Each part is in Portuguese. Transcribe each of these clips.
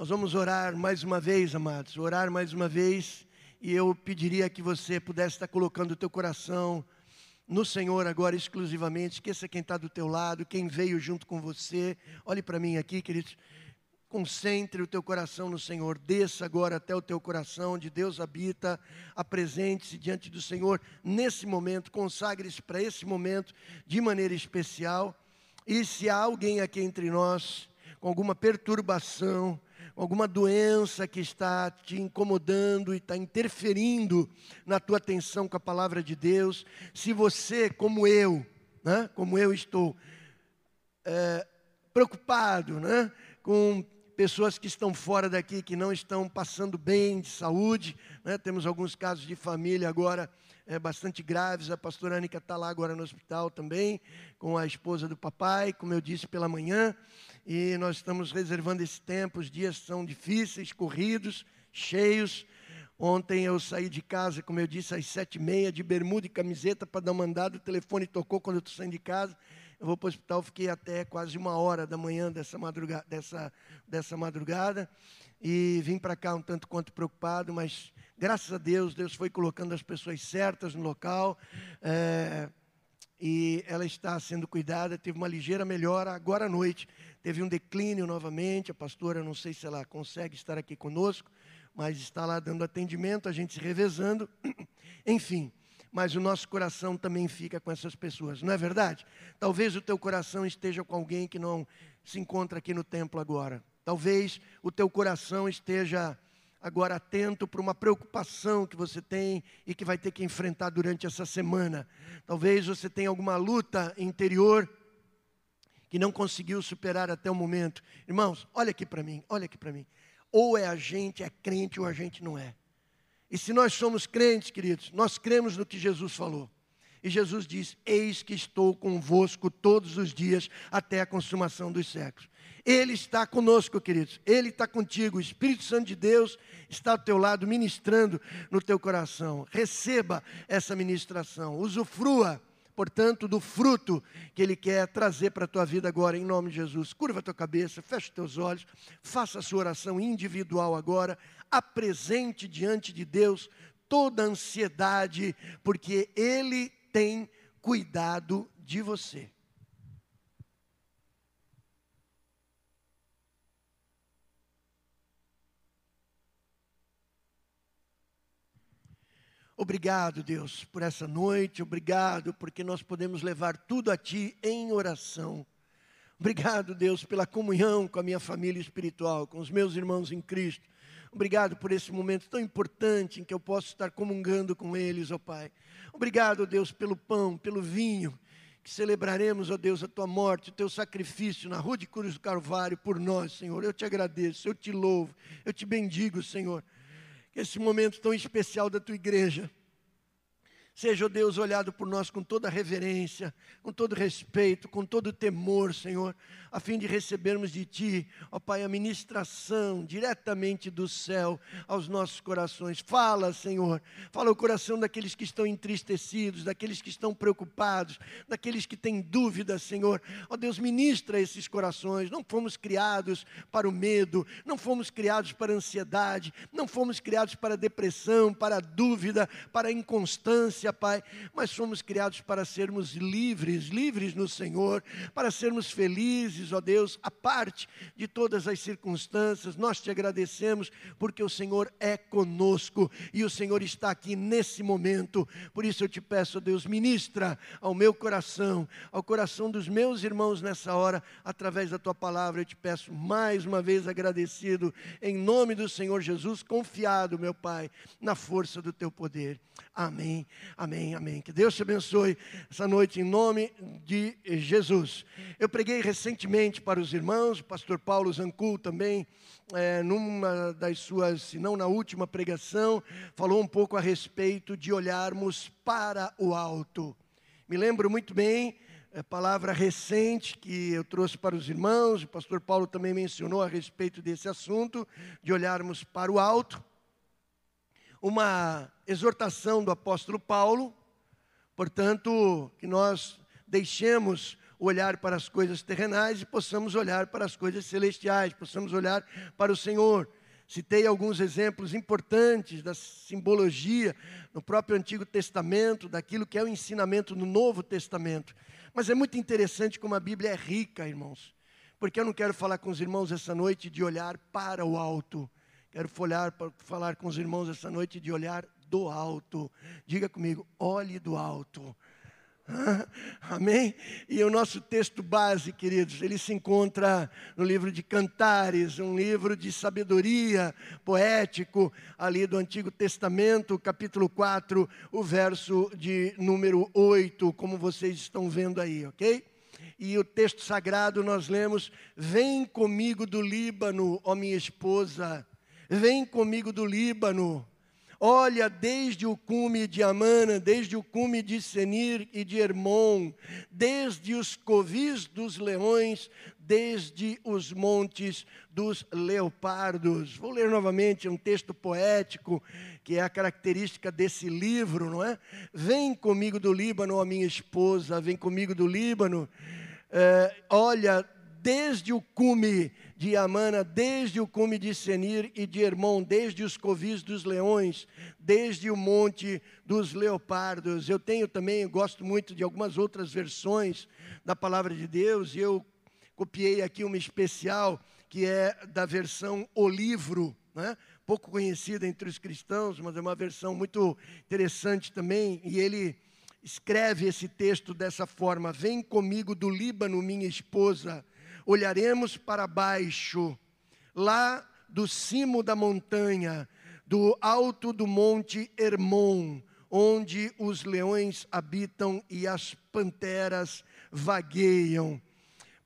Nós vamos orar mais uma vez, amados, orar mais uma vez, e eu pediria que você pudesse estar colocando o teu coração no Senhor agora exclusivamente. Esqueça quem está do teu lado, quem veio junto com você. Olhe para mim aqui, queridos. Concentre o teu coração no Senhor. Desça agora até o teu coração, onde Deus habita. Apresente-se diante do Senhor nesse momento. Consagre-se para esse momento de maneira especial. E se há alguém aqui entre nós com alguma perturbação, alguma doença que está te incomodando e está interferindo na tua atenção com a palavra de Deus, se você, como eu, né, como eu estou, é, preocupado né, com pessoas que estão fora daqui, que não estão passando bem de saúde, né, temos alguns casos de família agora é, bastante graves. A pastora Anica está lá agora no hospital também, com a esposa do papai, como eu disse pela manhã e nós estamos reservando esse tempo. Os dias são difíceis, corridos, cheios. Ontem eu saí de casa, como eu disse, às sete e meia, de bermuda e camiseta para dar um mandado. O telefone tocou quando eu estou saindo de casa. Eu vou para o hospital, fiquei até quase uma hora da manhã dessa madrugada, dessa, dessa madrugada e vim para cá um tanto quanto preocupado, mas graças a Deus, Deus foi colocando as pessoas certas no local. É, e ela está sendo cuidada, teve uma ligeira melhora agora à noite, teve um declínio novamente, a pastora, não sei se ela consegue estar aqui conosco, mas está lá dando atendimento, a gente se revezando, enfim, mas o nosso coração também fica com essas pessoas, não é verdade? Talvez o teu coração esteja com alguém que não se encontra aqui no templo agora, talvez o teu coração esteja agora atento para uma preocupação que você tem e que vai ter que enfrentar durante essa semana. Talvez você tenha alguma luta interior que não conseguiu superar até o momento. Irmãos, olha aqui para mim, olha aqui para mim. Ou é a gente é crente ou a gente não é. E se nós somos crentes, queridos, nós cremos no que Jesus falou. E Jesus diz: Eis que estou convosco todos os dias até a consumação dos séculos. Ele está conosco, queridos. Ele está contigo. O Espírito Santo de Deus está ao teu lado, ministrando no teu coração. Receba essa ministração. Usufrua, portanto, do fruto que Ele quer trazer para a tua vida agora, em nome de Jesus. Curva a tua cabeça, fecha os teus olhos, faça a sua oração individual agora. Apresente diante de Deus toda a ansiedade, porque Ele tem cuidado de você. Obrigado, Deus, por essa noite, obrigado porque nós podemos levar tudo a Ti em oração. Obrigado, Deus, pela comunhão com a minha família espiritual, com os meus irmãos em Cristo. Obrigado por esse momento tão importante em que eu posso estar comungando com eles, ó Pai. Obrigado, Deus, pelo pão, pelo vinho, que celebraremos, ó Deus, a tua morte, o teu sacrifício na rua de Cruz do Carvalho por nós, Senhor. Eu te agradeço, eu te louvo, eu te bendigo, Senhor esse momento tão especial da tua igreja Seja, ó Deus, olhado por nós com toda reverência, com todo respeito, com todo temor, Senhor, a fim de recebermos de Ti, ó Pai, a ministração diretamente do céu aos nossos corações. Fala, Senhor, fala o coração daqueles que estão entristecidos, daqueles que estão preocupados, daqueles que têm dúvidas, Senhor. Ó Deus, ministra esses corações. Não fomos criados para o medo, não fomos criados para a ansiedade, não fomos criados para a depressão, para a dúvida, para a inconstância Pai, mas fomos criados para sermos livres, livres no Senhor, para sermos felizes, ó Deus, a parte de todas as circunstâncias. Nós te agradecemos porque o Senhor é conosco e o Senhor está aqui nesse momento. Por isso eu te peço, ó Deus, ministra ao meu coração, ao coração dos meus irmãos nessa hora, através da tua palavra. Eu te peço mais uma vez agradecido, em nome do Senhor Jesus, confiado, meu Pai, na força do teu poder. Amém. Amém, amém. Que Deus te abençoe essa noite em nome de Jesus. Eu preguei recentemente para os irmãos, o pastor Paulo Zancul também, é, numa das suas, se não na última pregação, falou um pouco a respeito de olharmos para o alto. Me lembro muito bem, a palavra recente que eu trouxe para os irmãos, o pastor Paulo também mencionou a respeito desse assunto, de olharmos para o alto uma exortação do apóstolo Paulo, portanto, que nós deixemos olhar para as coisas terrenais e possamos olhar para as coisas celestiais, possamos olhar para o Senhor. Citei alguns exemplos importantes da simbologia no próprio Antigo Testamento, daquilo que é o ensinamento no Novo Testamento. Mas é muito interessante como a Bíblia é rica, irmãos. Porque eu não quero falar com os irmãos essa noite de olhar para o alto. Quero folhar, falar com os irmãos essa noite de olhar do alto. Diga comigo, olhe do alto. Amém? E o nosso texto base, queridos, ele se encontra no livro de Cantares, um livro de sabedoria poético, ali do Antigo Testamento, capítulo 4, o verso de número 8, como vocês estão vendo aí, ok? E o texto sagrado nós lemos: Vem comigo do Líbano, ó minha esposa, vem comigo do Líbano Olha, desde o cume de Amana, desde o cume de Senir e de Hermon, desde os covis dos leões, desde os montes dos leopardos. Vou ler novamente um texto poético, que é a característica desse livro, não é? Vem comigo do Líbano, a minha esposa, vem comigo do Líbano. É, olha, desde o cume de Amana, desde o cume de Senir e de Hermon, desde os covis dos leões, desde o monte dos leopardos. Eu tenho também, eu gosto muito de algumas outras versões da palavra de Deus, e eu copiei aqui uma especial, que é da versão O Livro, né? pouco conhecida entre os cristãos, mas é uma versão muito interessante também, e ele escreve esse texto dessa forma: Vem comigo do Líbano, minha esposa olharemos para baixo, lá do cimo da montanha, do alto do monte Hermon, onde os leões habitam e as panteras vagueiam.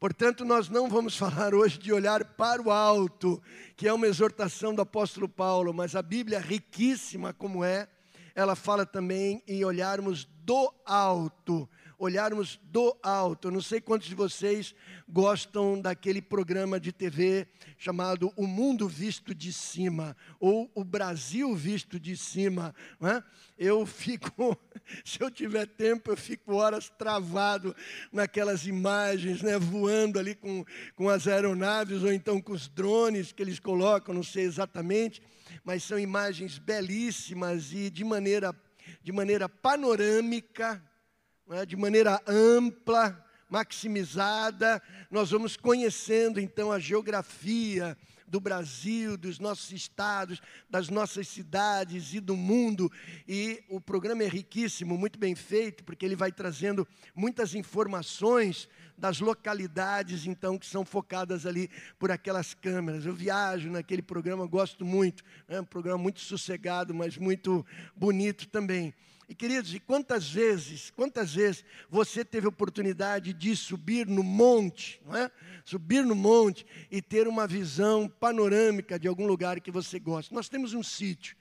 Portanto, nós não vamos falar hoje de olhar para o alto, que é uma exortação do apóstolo Paulo, mas a Bíblia, riquíssima como é, ela fala também em olharmos do alto olharmos do alto. Eu não sei quantos de vocês gostam daquele programa de TV chamado O Mundo Visto de Cima, ou O Brasil Visto de Cima. É? Eu fico, se eu tiver tempo, eu fico horas travado naquelas imagens, né, voando ali com, com as aeronaves, ou então com os drones que eles colocam, não sei exatamente, mas são imagens belíssimas e de maneira, de maneira panorâmica, né, de maneira ampla, maximizada, nós vamos conhecendo então a geografia do Brasil, dos nossos estados, das nossas cidades e do mundo. E o programa é riquíssimo, muito bem feito, porque ele vai trazendo muitas informações das localidades, então, que são focadas ali por aquelas câmeras. Eu viajo naquele programa, gosto muito. É um programa muito sossegado, mas muito bonito também. E queridos, e quantas vezes, quantas vezes você teve oportunidade de subir no monte, não é? Subir no monte e ter uma visão panorâmica de algum lugar que você gosta. Nós temos um sítio.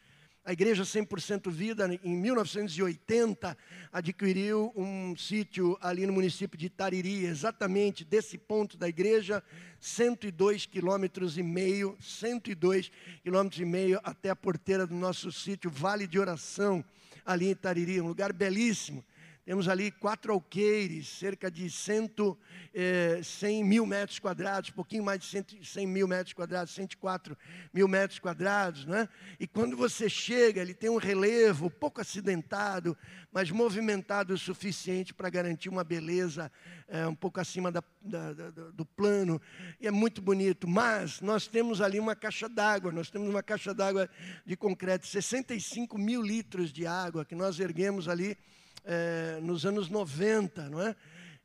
A igreja 100% Vida, em 1980, adquiriu um sítio ali no município de Tariri, exatamente desse ponto da igreja, 102 quilômetros e meio, 102 quilômetros e meio até a porteira do nosso sítio, Vale de Oração ali em Tariri, um lugar belíssimo. Temos ali quatro alqueires, cerca de cento, eh, 100 mil metros quadrados, pouquinho mais de 100, 100 mil metros quadrados, 104 mil metros quadrados. Né? E quando você chega, ele tem um relevo pouco acidentado, mas movimentado o suficiente para garantir uma beleza eh, um pouco acima da, da, da, do plano. E é muito bonito. Mas nós temos ali uma caixa d'água, nós temos uma caixa d'água de concreto, 65 mil litros de água que nós erguemos ali é, nos anos 90, não é?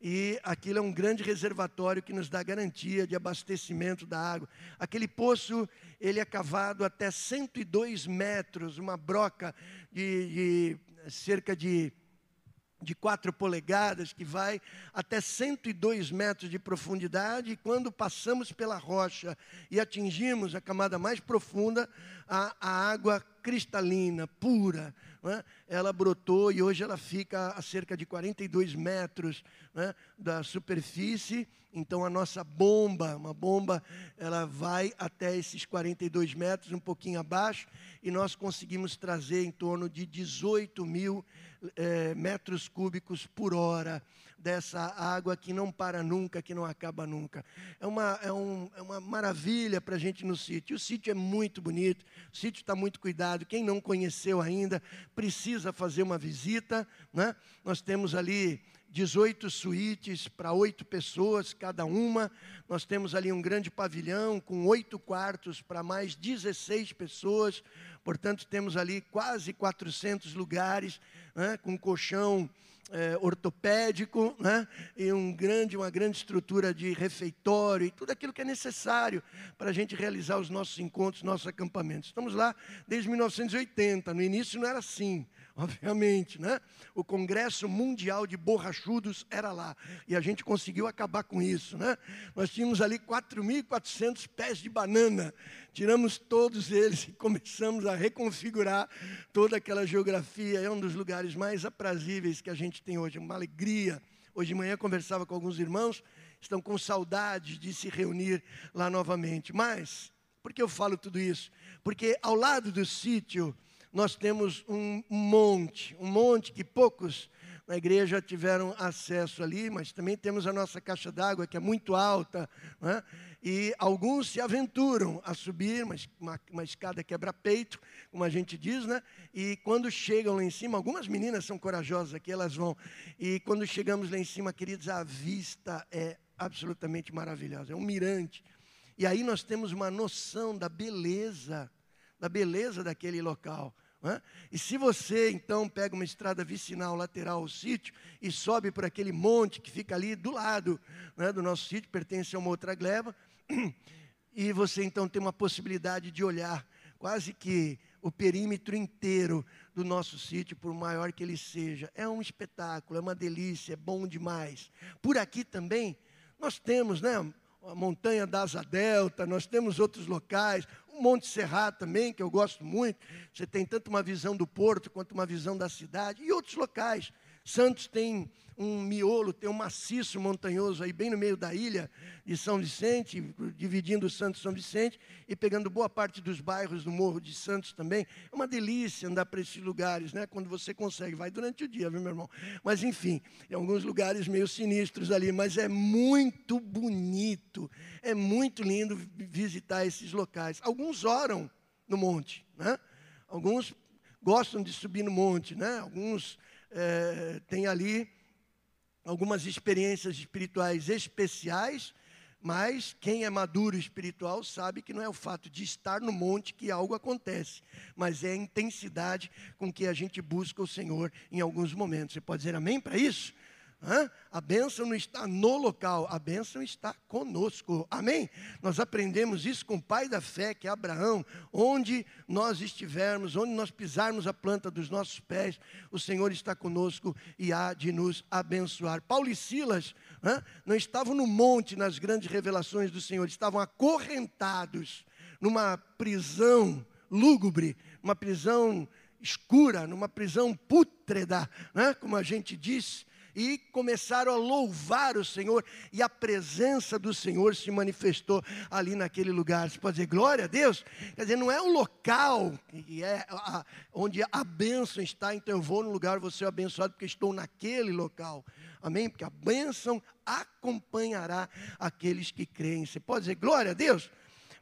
E aquilo é um grande reservatório que nos dá garantia de abastecimento da água. Aquele poço, ele é cavado até 102 metros, uma broca de, de cerca de de 4 polegadas, que vai até 102 metros de profundidade, e quando passamos pela rocha e atingimos a camada mais profunda, a, a água cristalina, pura, é? ela brotou e hoje ela fica a cerca de 42 metros é? da superfície. Então a nossa bomba, uma bomba, ela vai até esses 42 metros, um pouquinho abaixo, e nós conseguimos trazer em torno de 18 mil é, metros cúbicos por hora dessa água que não para nunca, que não acaba nunca. É uma, é um, é uma maravilha para a gente no sítio. O sítio é muito bonito, o sítio está muito cuidado. Quem não conheceu ainda, precisa fazer uma visita. Né? Nós temos ali 18 suítes para oito pessoas cada uma. Nós temos ali um grande pavilhão com oito quartos para mais 16 pessoas. Portanto, temos ali quase 400 lugares, né, com colchão é, ortopédico, né, e um grande, uma grande estrutura de refeitório e tudo aquilo que é necessário para a gente realizar os nossos encontros, nossos acampamentos. Estamos lá desde 1980. No início não era assim obviamente, né? O Congresso Mundial de Borrachudos era lá, e a gente conseguiu acabar com isso, né? Nós tínhamos ali 4.400 pés de banana, tiramos todos eles e começamos a reconfigurar toda aquela geografia, é um dos lugares mais aprazíveis que a gente tem hoje, uma alegria. Hoje de manhã conversava com alguns irmãos, estão com saudade de se reunir lá novamente. Mas, por que eu falo tudo isso? Porque ao lado do sítio, nós temos um monte, um monte que poucos na igreja tiveram acesso ali, mas também temos a nossa caixa d'água que é muito alta, né? e alguns se aventuram a subir, mas uma, uma escada quebra-peito, como a gente diz, né? E quando chegam lá em cima, algumas meninas são corajosas aqui, elas vão. E quando chegamos lá em cima, queridos, a vista é absolutamente maravilhosa, é um mirante. E aí nós temos uma noção da beleza da beleza daquele local. Né? E se você então pega uma estrada vicinal lateral ao sítio e sobe por aquele monte que fica ali do lado né, do nosso sítio, pertence a uma outra gleba, e você então tem uma possibilidade de olhar quase que o perímetro inteiro do nosso sítio, por maior que ele seja. É um espetáculo, é uma delícia, é bom demais. Por aqui também nós temos, né? A montanha da Asa Delta, nós temos outros locais, Monte Serrat também, que eu gosto muito. Você tem tanto uma visão do porto quanto uma visão da cidade e outros locais. Santos tem um miolo, tem um maciço montanhoso aí bem no meio da ilha de São Vicente, dividindo Santos e São Vicente e pegando boa parte dos bairros do Morro de Santos também. É uma delícia andar para esses lugares, né? Quando você consegue, vai durante o dia, viu, meu irmão? Mas enfim, em alguns lugares meio sinistros ali, mas é muito bonito, é muito lindo visitar esses locais. Alguns oram no monte, né? Alguns gostam de subir no monte, né? Alguns é, têm ali algumas experiências espirituais especiais, mas quem é maduro espiritual sabe que não é o fato de estar no monte que algo acontece, mas é a intensidade com que a gente busca o Senhor em alguns momentos. Você pode dizer amém para isso? A bênção não está no local, a bênção está conosco. Amém? Nós aprendemos isso com o pai da fé, que é Abraão. Onde nós estivermos, onde nós pisarmos a planta dos nossos pés, o Senhor está conosco e há de nos abençoar. Paulo e Silas não estavam no monte nas grandes revelações do Senhor, estavam acorrentados numa prisão lúgubre, uma prisão escura, numa prisão pútreda, né? como a gente diz e começaram a louvar o Senhor, e a presença do Senhor se manifestou ali naquele lugar. Você pode dizer glória a Deus? Quer dizer, não é o local que é a, onde a bênção está, então eu vou no lugar, vou ser abençoado porque estou naquele local. Amém? Porque a bênção acompanhará aqueles que creem. Você pode dizer glória a Deus?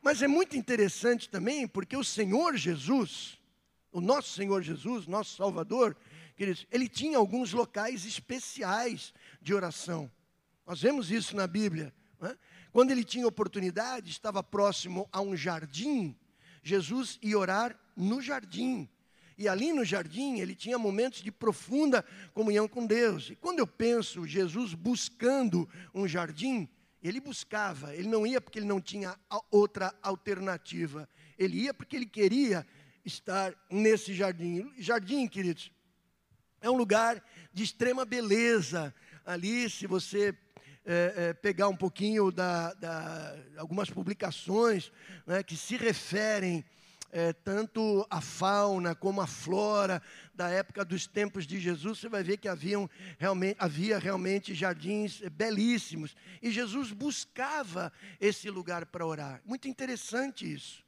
Mas é muito interessante também, porque o Senhor Jesus, o nosso Senhor Jesus, nosso Salvador, Queridos, ele tinha alguns locais especiais de oração. Nós vemos isso na Bíblia. É? Quando ele tinha oportunidade, estava próximo a um jardim, Jesus ia orar no jardim. E ali no jardim ele tinha momentos de profunda comunhão com Deus. E quando eu penso Jesus buscando um jardim, ele buscava, ele não ia porque ele não tinha outra alternativa. Ele ia porque ele queria estar nesse jardim. Jardim, queridos, é um lugar de extrema beleza. Ali, se você é, é, pegar um pouquinho da, da algumas publicações né, que se referem é, tanto à fauna como à flora da época dos tempos de Jesus, você vai ver que haviam realmente, havia realmente jardins belíssimos. E Jesus buscava esse lugar para orar. Muito interessante isso.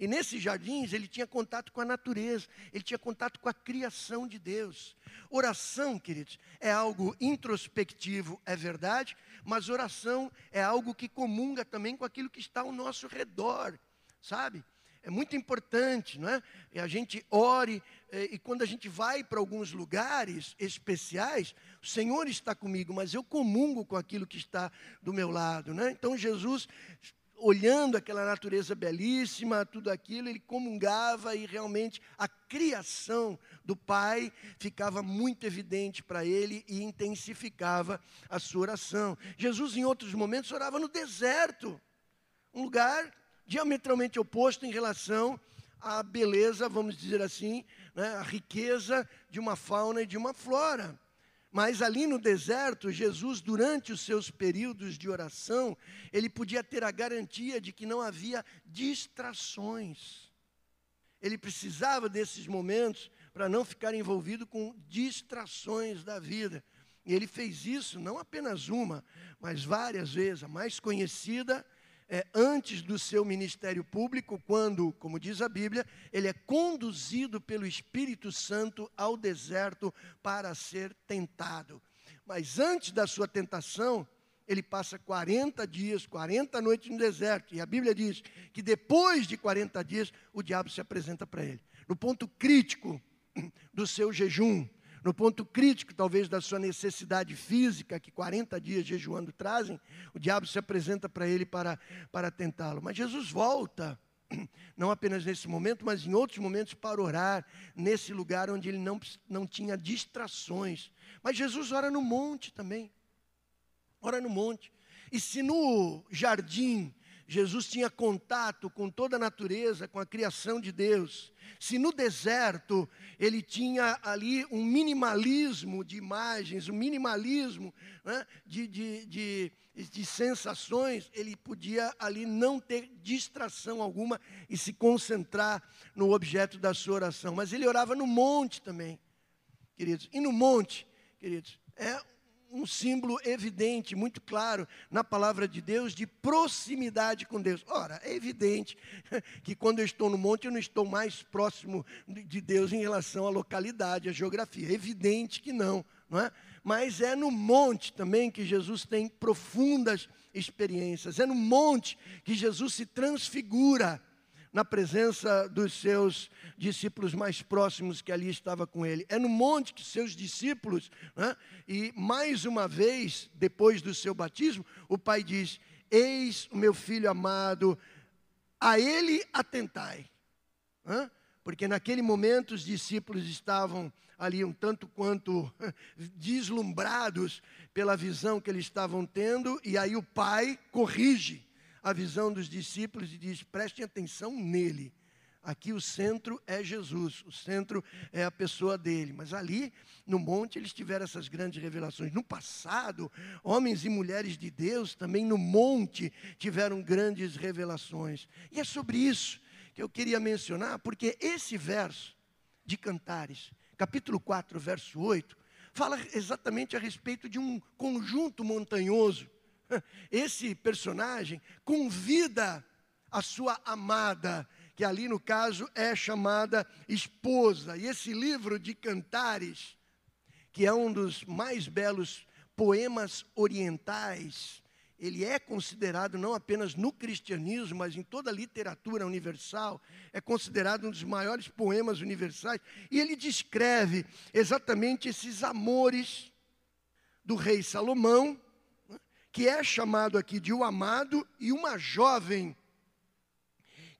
E nesses jardins ele tinha contato com a natureza, ele tinha contato com a criação de Deus. Oração, queridos, é algo introspectivo, é verdade, mas oração é algo que comunga também com aquilo que está ao nosso redor, sabe? É muito importante, não é? E a gente ore, eh, e quando a gente vai para alguns lugares especiais, o Senhor está comigo, mas eu comungo com aquilo que está do meu lado, né? Então Jesus olhando aquela natureza belíssima, tudo aquilo, ele comungava e realmente a criação do Pai ficava muito evidente para ele e intensificava a sua oração. Jesus, em outros momentos, orava no deserto, um lugar diametralmente oposto em relação à beleza, vamos dizer assim, né, a riqueza de uma fauna e de uma flora. Mas ali no deserto, Jesus, durante os seus períodos de oração, ele podia ter a garantia de que não havia distrações. Ele precisava desses momentos para não ficar envolvido com distrações da vida. E ele fez isso não apenas uma, mas várias vezes. A mais conhecida é, antes do seu ministério público, quando, como diz a Bíblia, ele é conduzido pelo Espírito Santo ao deserto para ser tentado. Mas antes da sua tentação, ele passa 40 dias, 40 noites no deserto. E a Bíblia diz que depois de 40 dias, o diabo se apresenta para ele. No ponto crítico do seu jejum, no ponto crítico, talvez, da sua necessidade física, que 40 dias jejuando trazem, o diabo se apresenta para ele para, para tentá-lo. Mas Jesus volta, não apenas nesse momento, mas em outros momentos, para orar, nesse lugar onde ele não, não tinha distrações. Mas Jesus ora no monte também. Ora no monte. E se no jardim Jesus tinha contato com toda a natureza, com a criação de Deus. Se no deserto ele tinha ali um minimalismo de imagens, um minimalismo né, de, de, de, de sensações, ele podia ali não ter distração alguma e se concentrar no objeto da sua oração. Mas ele orava no monte também, queridos. E no monte, queridos, é um símbolo evidente, muito claro na palavra de Deus de proximidade com Deus. Ora, é evidente que quando eu estou no monte, eu não estou mais próximo de Deus em relação à localidade, à geografia. É evidente que não, não é? Mas é no monte também que Jesus tem profundas experiências. É no monte que Jesus se transfigura na presença dos seus discípulos mais próximos que ali estava com ele. É no monte que seus discípulos, né, e mais uma vez, depois do seu batismo, o pai diz: Eis o meu filho amado, a ele atentai. Porque naquele momento os discípulos estavam ali um tanto quanto deslumbrados pela visão que eles estavam tendo, e aí o pai corrige a visão dos discípulos e diz: prestem atenção nele. Aqui o centro é Jesus, o centro é a pessoa dele. Mas ali no monte eles tiveram essas grandes revelações. No passado, homens e mulheres de Deus também no monte tiveram grandes revelações. E é sobre isso que eu queria mencionar, porque esse verso de Cantares, capítulo 4, verso 8, fala exatamente a respeito de um conjunto montanhoso esse personagem convida a sua amada, que ali no caso é chamada esposa. E esse livro de cantares, que é um dos mais belos poemas orientais, ele é considerado não apenas no cristianismo, mas em toda a literatura universal, é considerado um dos maiores poemas universais, e ele descreve exatamente esses amores do rei Salomão que é chamado aqui de o amado, e uma jovem,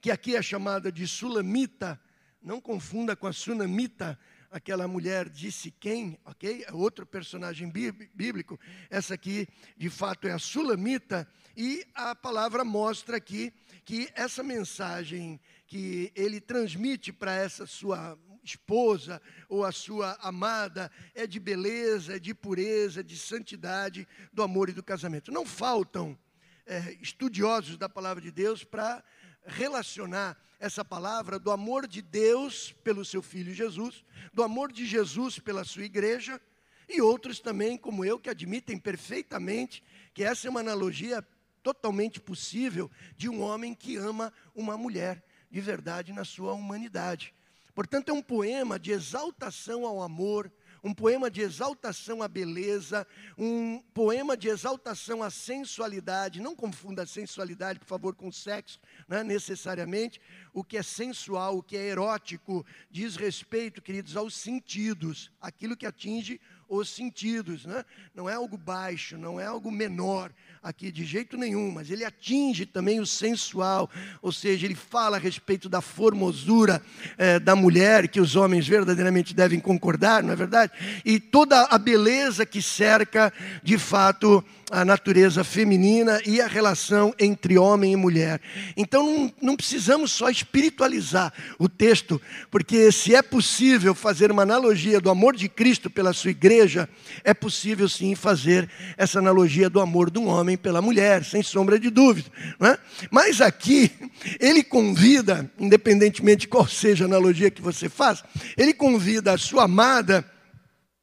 que aqui é chamada de Sulamita, não confunda com a Sunamita, aquela mulher de Siquém, ok? É outro personagem bíblico. Essa aqui, de fato, é a Sulamita. E a palavra mostra aqui que essa mensagem que ele transmite para essa sua esposa ou a sua amada é de beleza, é de pureza, de santidade, do amor e do casamento. Não faltam é, estudiosos da palavra de Deus para relacionar essa palavra do amor de Deus pelo seu filho Jesus, do amor de Jesus pela sua igreja, e outros também, como eu, que admitem perfeitamente que essa é uma analogia totalmente possível de um homem que ama uma mulher de verdade na sua humanidade. Portanto, é um poema de exaltação ao amor, um poema de exaltação à beleza, um poema de exaltação à sensualidade. Não confunda a sensualidade, por favor, com sexo, né, necessariamente. O que é sensual, o que é erótico, diz respeito, queridos, aos sentidos, aquilo que atinge os sentidos. Né? Não é algo baixo, não é algo menor aqui de jeito nenhum, mas ele atinge também o sensual, ou seja, ele fala a respeito da formosura é, da mulher, que os homens verdadeiramente devem concordar, não é verdade? E toda a beleza que cerca, de fato, a natureza feminina e a relação entre homem e mulher. Então não, não, precisamos só espiritualizar o texto, porque se é possível fazer uma analogia do amor de Cristo pela sua igreja, é possível sim fazer essa analogia do amor de um homem pela mulher, sem sombra de dúvida. É? Mas aqui, ele convida, independentemente de qual seja a analogia que você faz, ele convida a sua amada,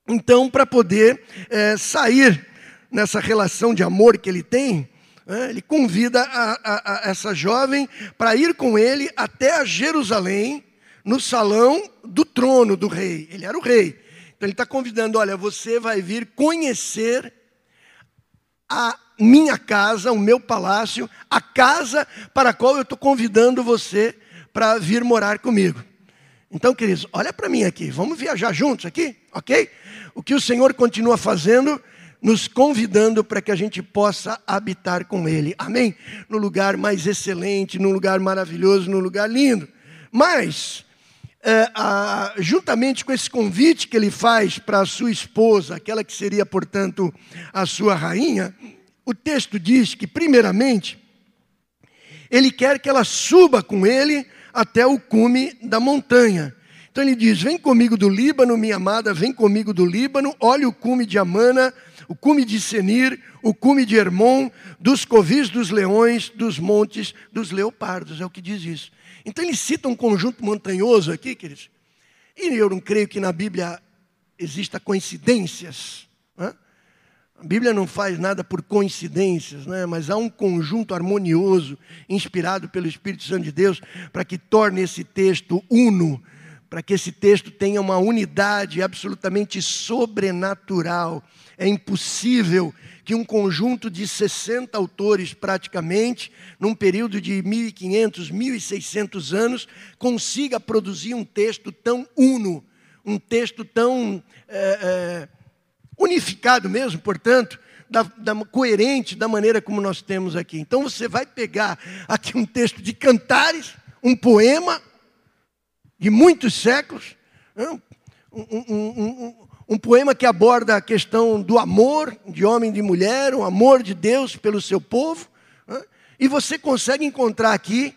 então, para poder é, sair nessa relação de amor que ele tem, né, ele convida a, a, a essa jovem para ir com ele até a Jerusalém, no salão do trono do rei. Ele era o rei. Então ele está convidando: olha, você vai vir conhecer a minha casa, o meu palácio, a casa para a qual eu estou convidando você para vir morar comigo. Então, queridos, olha para mim aqui, vamos viajar juntos aqui, ok? O que o Senhor continua fazendo nos convidando para que a gente possa habitar com Ele. Amém? No lugar mais excelente, no lugar maravilhoso, no lugar lindo. Mas, é, a, juntamente com esse convite que ele faz para a sua esposa, aquela que seria, portanto, a sua rainha, o texto diz que, primeiramente, ele quer que ela suba com ele até o cume da montanha. Então ele diz: Vem comigo do Líbano, minha amada, vem comigo do Líbano, olha o cume de Amana o cume de Senir, o cume de Hermon, dos covis dos leões, dos montes dos leopardos, é o que diz isso. Então ele cita um conjunto montanhoso aqui, queridos, e eu não creio que na Bíblia exista coincidências. Né? A Bíblia não faz nada por coincidências, né? mas há um conjunto harmonioso, inspirado pelo Espírito Santo de Deus, para que torne esse texto uno, para que esse texto tenha uma unidade absolutamente sobrenatural é impossível que um conjunto de 60 autores, praticamente, num período de 1.500, 1.600 anos, consiga produzir um texto tão uno, um texto tão é, é, unificado mesmo, portanto, da, da, coerente da maneira como nós temos aqui. Então você vai pegar aqui um texto de cantares, um poema de muitos séculos, um, um, um, um poema que aborda a questão do amor de homem e de mulher, o amor de Deus pelo seu povo. Né? E você consegue encontrar aqui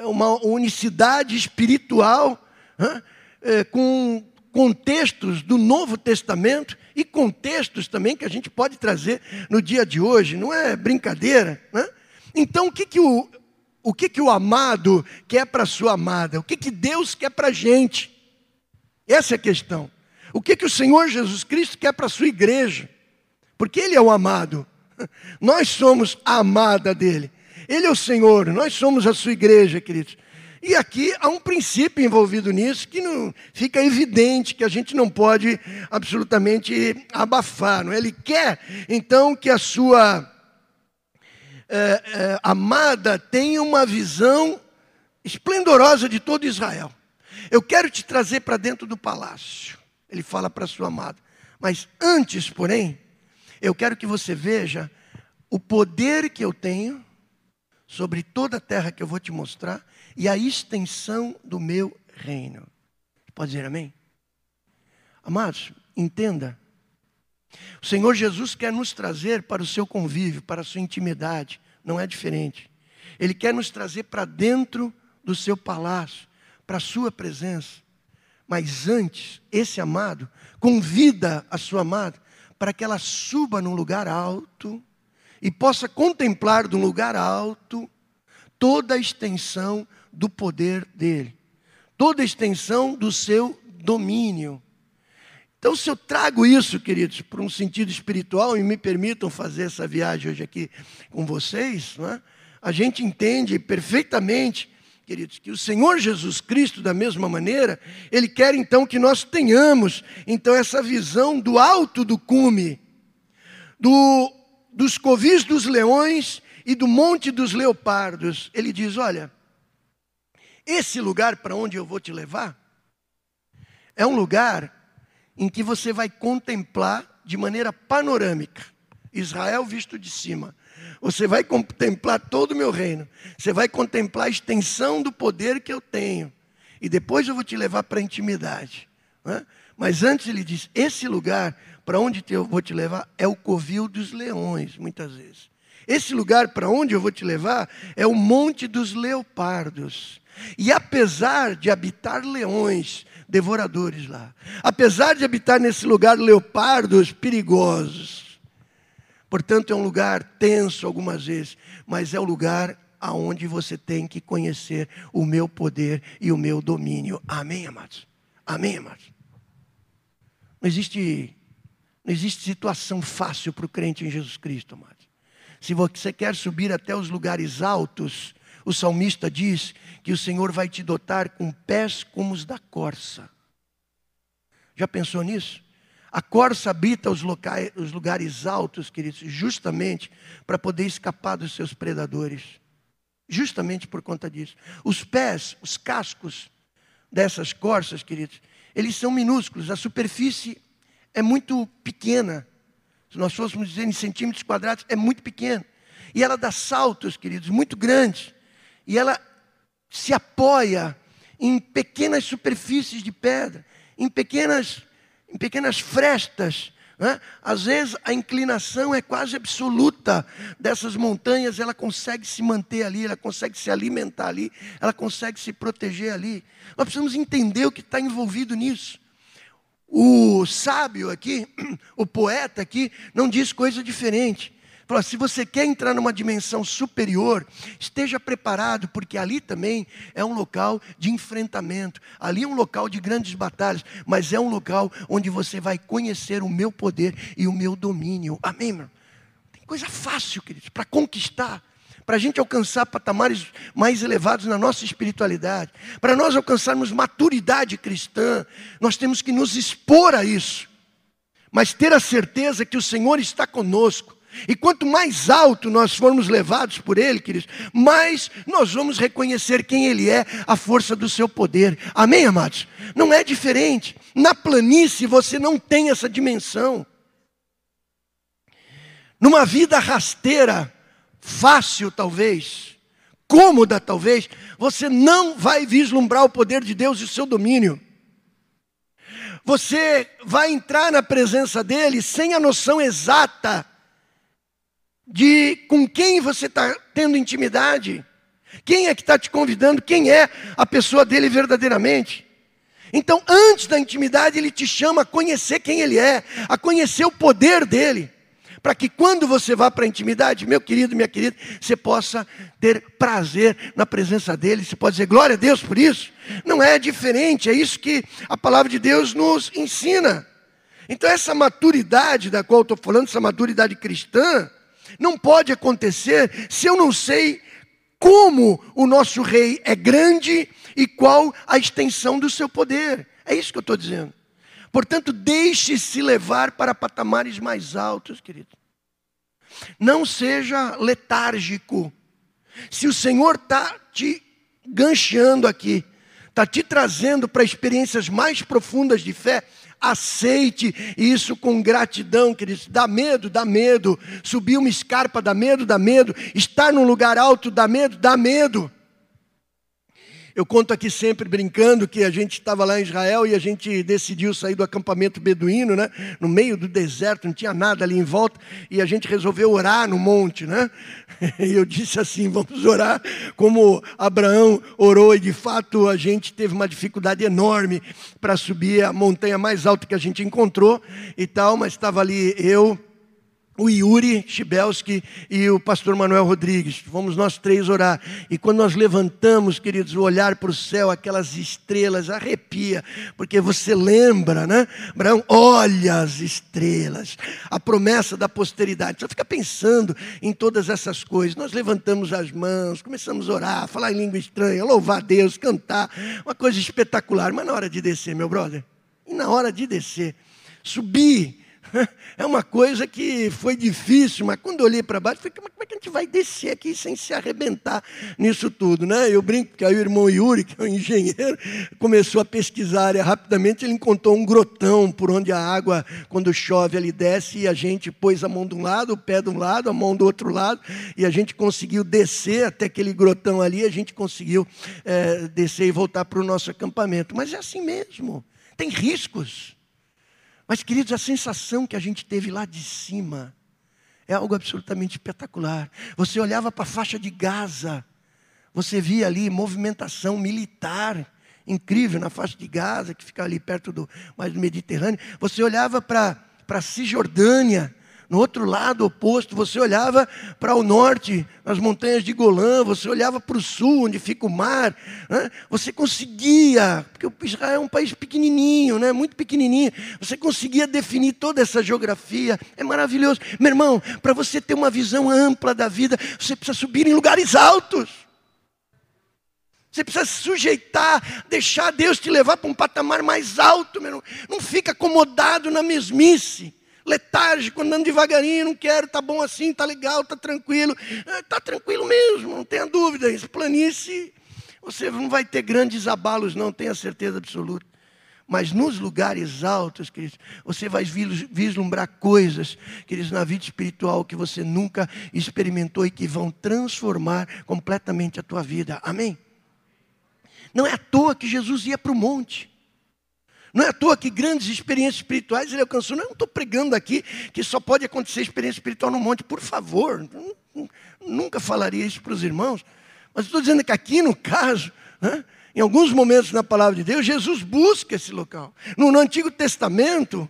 uma unicidade espiritual né? é, com contextos do Novo Testamento e contextos também que a gente pode trazer no dia de hoje, não é brincadeira. Né? Então, o que, que o, o que, que o amado quer para a sua amada? O que, que Deus quer para a gente? Essa é a questão. O que, que o Senhor Jesus Cristo quer para a sua igreja? Porque Ele é o amado. Nós somos a amada dele. Ele é o Senhor, nós somos a sua igreja, queridos. E aqui há um princípio envolvido nisso que não fica evidente que a gente não pode absolutamente abafar. Não é? Ele quer, então, que a sua é, é, amada tenha uma visão esplendorosa de todo Israel. Eu quero te trazer para dentro do palácio ele fala para sua amada. Mas antes, porém, eu quero que você veja o poder que eu tenho sobre toda a terra que eu vou te mostrar e a extensão do meu reino. Pode dizer amém? Amados, entenda. O Senhor Jesus quer nos trazer para o seu convívio, para a sua intimidade, não é diferente. Ele quer nos trazer para dentro do seu palácio, para a sua presença. Mas antes, esse amado convida a sua amada para que ela suba num lugar alto e possa contemplar de um lugar alto toda a extensão do poder dele, toda a extensão do seu domínio. Então, se eu trago isso, queridos, para um sentido espiritual, e me permitam fazer essa viagem hoje aqui com vocês, é? a gente entende perfeitamente queridos, que o Senhor Jesus Cristo, da mesma maneira, Ele quer então que nós tenhamos, então, essa visão do alto do cume, do, dos covis dos leões e do monte dos leopardos. Ele diz: Olha, esse lugar para onde eu vou te levar é um lugar em que você vai contemplar de maneira panorâmica Israel visto de cima. Você vai contemplar todo o meu reino. Você vai contemplar a extensão do poder que eu tenho. E depois eu vou te levar para a intimidade. Né? Mas antes ele diz: esse lugar para onde eu vou te levar é o covil dos leões, muitas vezes. Esse lugar para onde eu vou te levar é o monte dos leopardos. E apesar de habitar leões devoradores lá, apesar de habitar nesse lugar leopardos perigosos, Portanto, é um lugar tenso algumas vezes, mas é o lugar aonde você tem que conhecer o meu poder e o meu domínio. Amém, amados? Amém, amados? Não existe, não existe situação fácil para o crente em Jesus Cristo, amados. Se você quer subir até os lugares altos, o salmista diz que o Senhor vai te dotar com pés como os da corça. Já pensou nisso? A corça habita os, locais, os lugares altos, queridos, justamente para poder escapar dos seus predadores. Justamente por conta disso. Os pés, os cascos dessas corças, queridos, eles são minúsculos. A superfície é muito pequena. Se nós fôssemos dizer em centímetros quadrados, é muito pequena. E ela dá saltos, queridos, muito grandes. E ela se apoia em pequenas superfícies de pedra, em pequenas em pequenas frestas. Né? Às vezes a inclinação é quase absoluta dessas montanhas, ela consegue se manter ali, ela consegue se alimentar ali, ela consegue se proteger ali. Nós precisamos entender o que está envolvido nisso. O sábio aqui, o poeta aqui, não diz coisa diferente. Falou, se você quer entrar numa dimensão superior, esteja preparado, porque ali também é um local de enfrentamento, ali é um local de grandes batalhas, mas é um local onde você vai conhecer o meu poder e o meu domínio. Amém, irmão? Tem coisa fácil, queridos, para conquistar para a gente alcançar patamares mais elevados na nossa espiritualidade, para nós alcançarmos maturidade cristã, nós temos que nos expor a isso, mas ter a certeza que o Senhor está conosco, e quanto mais alto nós formos levados por Ele, queridos, mais nós vamos reconhecer quem Ele é, a força do seu poder. Amém, amados? Não é diferente. Na planície você não tem essa dimensão. Numa vida rasteira, fácil talvez, cômoda talvez, você não vai vislumbrar o poder de Deus e o seu domínio. Você vai entrar na presença dele sem a noção exata de com quem você está tendo intimidade. Quem é que está te convidando? Quem é a pessoa dele verdadeiramente? Então, antes da intimidade, ele te chama a conhecer quem ele é, a conhecer o poder dele, para que quando você vá para a intimidade, meu querido, minha querida, você possa ter prazer na presença dele, você pode dizer glória a Deus por isso. Não é diferente, é isso que a palavra de Deus nos ensina. Então, essa maturidade da qual eu estou falando, essa maturidade cristã, não pode acontecer se eu não sei como o nosso rei é grande e qual a extensão do seu poder. É isso que eu estou dizendo. Portanto, deixe-se levar para patamares mais altos, querido. Não seja letárgico. Se o Senhor está te gancheando aqui, está te trazendo para experiências mais profundas de fé, aceite isso com gratidão, queridos. Dá medo, dá medo. Subir uma escarpa dá medo, dá medo. Estar num lugar alto dá medo, dá medo. Eu conto aqui sempre brincando que a gente estava lá em Israel e a gente decidiu sair do acampamento beduíno, né? No meio do deserto, não tinha nada ali em volta, e a gente resolveu orar no monte, né? E eu disse assim: vamos orar como Abraão orou, e de fato a gente teve uma dificuldade enorme para subir a montanha mais alta que a gente encontrou e tal, mas estava ali eu o Yuri Chibelski e o pastor Manuel Rodrigues. Fomos nós três orar. E quando nós levantamos, queridos, o olhar para o céu, aquelas estrelas, arrepia, porque você lembra, né? Abraão, olha as estrelas, a promessa da posteridade. Você fica pensando em todas essas coisas. Nós levantamos as mãos, começamos a orar, falar em língua estranha, louvar a Deus, cantar, uma coisa espetacular. Mas na hora de descer, meu brother, e na hora de descer, subir É uma coisa que foi difícil, mas quando eu olhei para baixo, falei, como é que a gente vai descer aqui sem se arrebentar nisso tudo? Né? Eu brinco que aí o irmão Yuri, que é um engenheiro, começou a pesquisar e rapidamente ele encontrou um grotão por onde a água, quando chove, ali desce e a gente pôs a mão de um lado, o pé de um lado, a mão do outro lado, e a gente conseguiu descer até aquele grotão ali, a gente conseguiu é, descer e voltar para o nosso acampamento. Mas é assim mesmo, tem riscos. Mas, queridos, a sensação que a gente teve lá de cima é algo absolutamente espetacular. Você olhava para a faixa de Gaza, você via ali movimentação militar incrível na faixa de Gaza, que fica ali perto do mais do Mediterrâneo. Você olhava para a Cisjordânia, no outro lado oposto, você olhava para o norte, nas montanhas de Golã, você olhava para o sul, onde fica o mar, né? você conseguia, porque Israel é um país pequenininho, né? muito pequenininho, você conseguia definir toda essa geografia, é maravilhoso. Meu irmão, para você ter uma visão ampla da vida, você precisa subir em lugares altos. Você precisa se sujeitar, deixar Deus te levar para um patamar mais alto, meu irmão. Não fica acomodado na mesmice letárgico, andando devagarinho, não quero, tá bom assim, tá legal, tá tranquilo. É, tá tranquilo mesmo, não tenha dúvida. Isso, planície, você não vai ter grandes abalos, não, tenha certeza absoluta. Mas nos lugares altos, queridos, você vai vislumbrar coisas, queridos, na vida espiritual que você nunca experimentou e que vão transformar completamente a tua vida. Amém? Não é à toa que Jesus ia para o monte. Não é à toa que grandes experiências espirituais ele alcançou. Não estou pregando aqui que só pode acontecer experiência espiritual no monte, por favor. Nunca falaria isso para os irmãos. Mas estou dizendo que aqui no caso, né, em alguns momentos na palavra de Deus, Jesus busca esse local. No, no Antigo Testamento,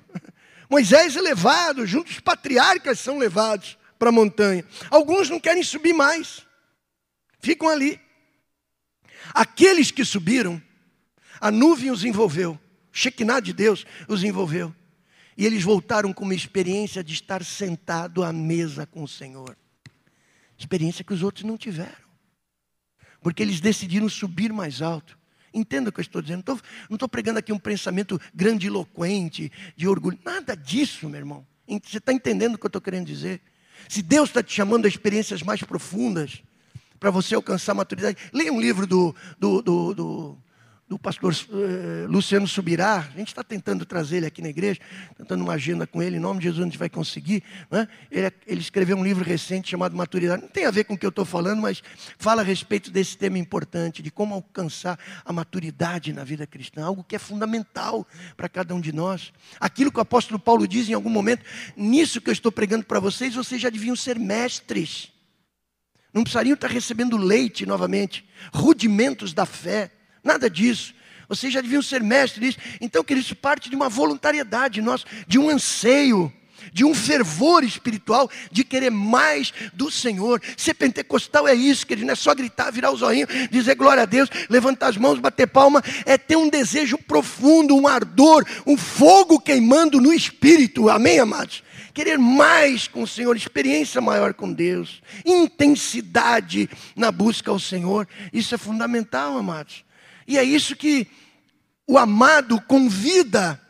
Moisés é levado, junto os patriarcas são levados para a montanha. Alguns não querem subir mais, ficam ali. Aqueles que subiram, a nuvem os envolveu. Shekinah de Deus os envolveu. E eles voltaram com uma experiência de estar sentado à mesa com o Senhor. Experiência que os outros não tiveram. Porque eles decidiram subir mais alto. Entenda o que eu estou dizendo. Não estou pregando aqui um pensamento grandiloquente, de orgulho. Nada disso, meu irmão. Você está entendendo o que eu estou querendo dizer? Se Deus está te chamando a experiências mais profundas, para você alcançar maturidade, leia um livro do, do, do, do do pastor uh, Luciano Subirá, a gente está tentando trazer ele aqui na igreja, tentando uma agenda com ele, em nome de Jesus a gente vai conseguir. Né? Ele, ele, escreveu um livro recente chamado Maturidade, não tem a ver com o que eu estou falando, mas fala a respeito desse tema importante, de como alcançar a maturidade na vida cristã, algo que é fundamental para cada um de nós. Aquilo que o apóstolo Paulo diz em algum momento, nisso que eu estou pregando para vocês, vocês já deviam ser mestres. Não precisariam estar recebendo leite novamente, rudimentos da fé. Nada disso. Vocês já deviam ser mestres nisso. Então, queridos, isso parte de uma voluntariedade nossa, de um anseio, de um fervor espiritual, de querer mais do Senhor. Ser pentecostal é isso, querido, não é só gritar, virar os olhinhos, dizer glória a Deus, levantar as mãos, bater palma. É ter um desejo profundo, um ardor, um fogo queimando no espírito. Amém, amados? querer mais com o Senhor, experiência maior com Deus, intensidade na busca ao Senhor. Isso é fundamental, amados. E é isso que o amado convida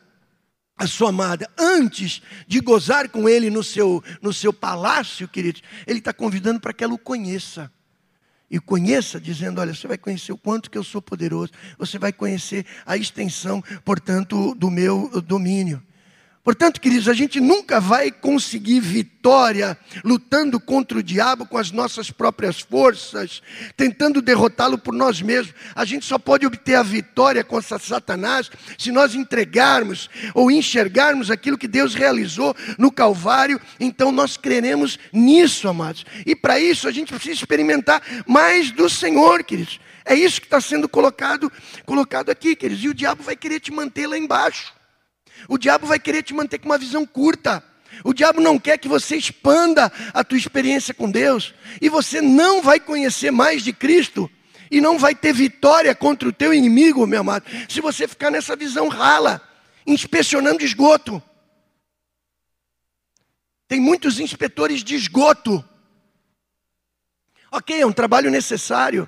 a sua amada, antes de gozar com ele no seu, no seu palácio, queridos, ele está convidando para que ela o conheça. E conheça, dizendo: Olha, você vai conhecer o quanto que eu sou poderoso, você vai conhecer a extensão, portanto, do meu domínio. Portanto, queridos, a gente nunca vai conseguir vitória lutando contra o diabo com as nossas próprias forças, tentando derrotá-lo por nós mesmos. A gente só pode obter a vitória contra Satanás se nós entregarmos ou enxergarmos aquilo que Deus realizou no Calvário. Então nós creremos nisso, amados. E para isso a gente precisa experimentar mais do Senhor, queridos. É isso que está sendo colocado, colocado aqui, queridos. E o diabo vai querer te manter lá embaixo. O diabo vai querer te manter com uma visão curta. O diabo não quer que você expanda a tua experiência com Deus. E você não vai conhecer mais de Cristo. E não vai ter vitória contra o teu inimigo, meu amado, se você ficar nessa visão rala, inspecionando esgoto. Tem muitos inspetores de esgoto. Ok, é um trabalho necessário,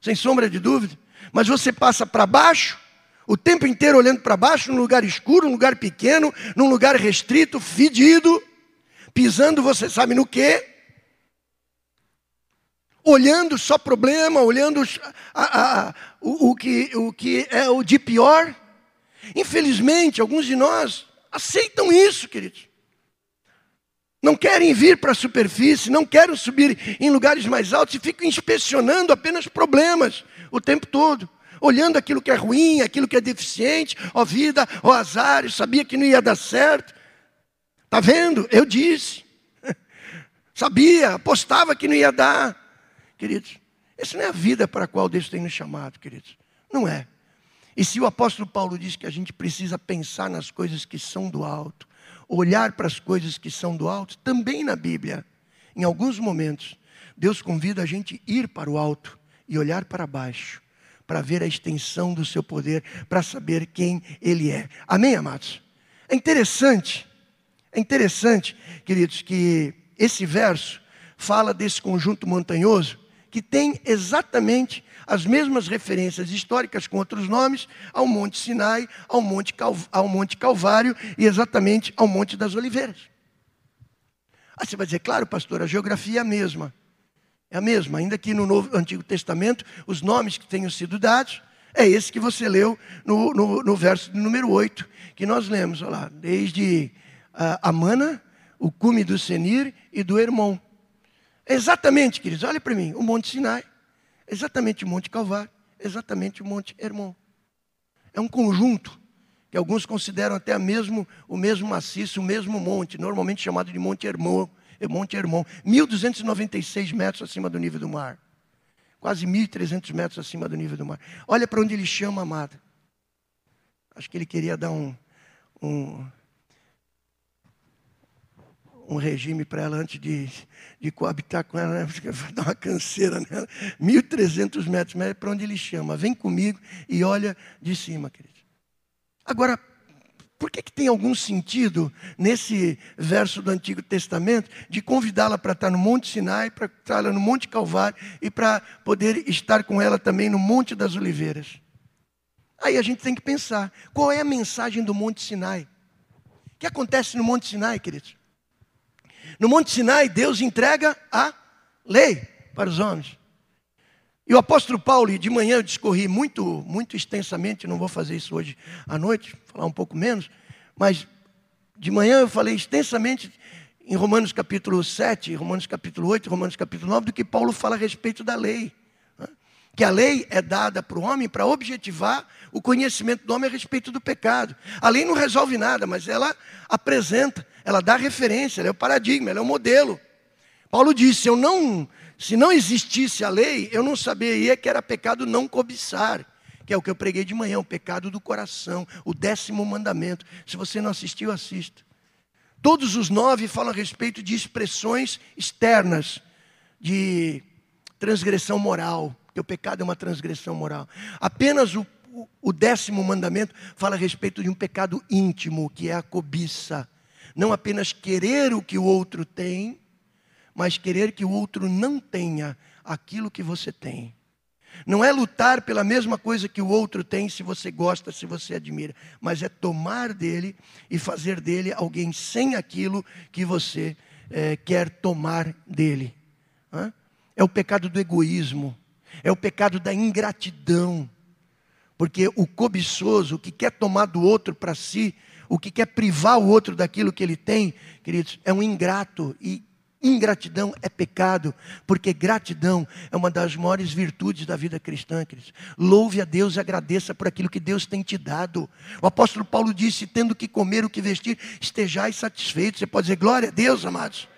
sem sombra de dúvida. Mas você passa para baixo o tempo inteiro olhando para baixo, num lugar escuro, num lugar pequeno, num lugar restrito, fedido, pisando você sabe no quê? Olhando só problema, olhando a, a, o, o, que, o que é o de pior. Infelizmente, alguns de nós aceitam isso, queridos. Não querem vir para a superfície, não querem subir em lugares mais altos e ficam inspecionando apenas problemas o tempo todo olhando aquilo que é ruim, aquilo que é deficiente, ó vida, ó azar, eu sabia que não ia dar certo. Está vendo? Eu disse. Sabia, apostava que não ia dar. Queridos, essa não é a vida para a qual Deus tem nos chamado, queridos. Não é. E se o apóstolo Paulo diz que a gente precisa pensar nas coisas que são do alto, olhar para as coisas que são do alto, também na Bíblia, em alguns momentos, Deus convida a gente ir para o alto e olhar para baixo para ver a extensão do seu poder, para saber quem Ele é. Amém, amados? É interessante, é interessante, queridos, que esse verso fala desse conjunto montanhoso que tem exatamente as mesmas referências históricas com outros nomes ao Monte Sinai, ao Monte, Cal, ao Monte Calvário e exatamente ao Monte das Oliveiras. Aí você vai dizer, claro, pastor, a geografia é a mesma. É a mesma, ainda que no Novo, Antigo Testamento, os nomes que tenham sido dados, é esse que você leu no, no, no verso número 8, que nós lemos, olha lá, desde uh, Amana, o cume do Senir e do Hermon. Exatamente, queridos, olha para mim, o Monte Sinai, exatamente o Monte Calvário, exatamente o Monte Hermon. É um conjunto que alguns consideram até mesmo o mesmo maciço, o mesmo monte, normalmente chamado de Monte Hermon, Monte Hermon, 1.296 metros acima do nível do mar. Quase 1.300 metros acima do nível do mar. Olha para onde ele chama a amada. Acho que ele queria dar um, um, um regime para ela antes de, de coabitar com ela, né? Vai dar uma canseira nela. 1.300 metros, mas é para onde ele chama. Vem comigo e olha de cima, querido. Agora, por que, que tem algum sentido nesse verso do Antigo Testamento de convidá-la para estar no Monte Sinai, para estar no Monte Calvário e para poder estar com ela também no Monte das Oliveiras? Aí a gente tem que pensar: qual é a mensagem do Monte Sinai? O que acontece no Monte Sinai, queridos? No Monte Sinai, Deus entrega a lei para os homens. E o apóstolo Paulo, de manhã eu discorri muito, muito extensamente, não vou fazer isso hoje à noite, falar um pouco menos, mas de manhã eu falei extensamente em Romanos capítulo 7, Romanos capítulo 8, Romanos capítulo 9, do que Paulo fala a respeito da lei. Né? Que a lei é dada para o homem para objetivar o conhecimento do homem a respeito do pecado. A lei não resolve nada, mas ela apresenta, ela dá referência, ela é o paradigma, ela é o modelo. Paulo disse: Eu não se não existisse a lei, eu não saberia que era pecado não cobiçar, que é o que eu preguei de manhã, o pecado do coração, o décimo mandamento. Se você não assistiu, assista. Todos os nove falam a respeito de expressões externas, de transgressão moral, que o pecado é uma transgressão moral. Apenas o, o, o décimo mandamento fala a respeito de um pecado íntimo, que é a cobiça. Não apenas querer o que o outro tem, mas querer que o outro não tenha aquilo que você tem. Não é lutar pela mesma coisa que o outro tem, se você gosta, se você admira, mas é tomar dele e fazer dele alguém sem aquilo que você é, quer tomar dele. É o pecado do egoísmo, é o pecado da ingratidão, porque o cobiçoso, o que quer tomar do outro para si, o que quer privar o outro daquilo que ele tem, queridos, é um ingrato e Ingratidão é pecado, porque gratidão é uma das maiores virtudes da vida cristã, queridos. Louve a Deus e agradeça por aquilo que Deus tem te dado. O apóstolo Paulo disse: tendo que comer o que vestir, estejais satisfeitos. Você pode dizer glória a Deus, amados.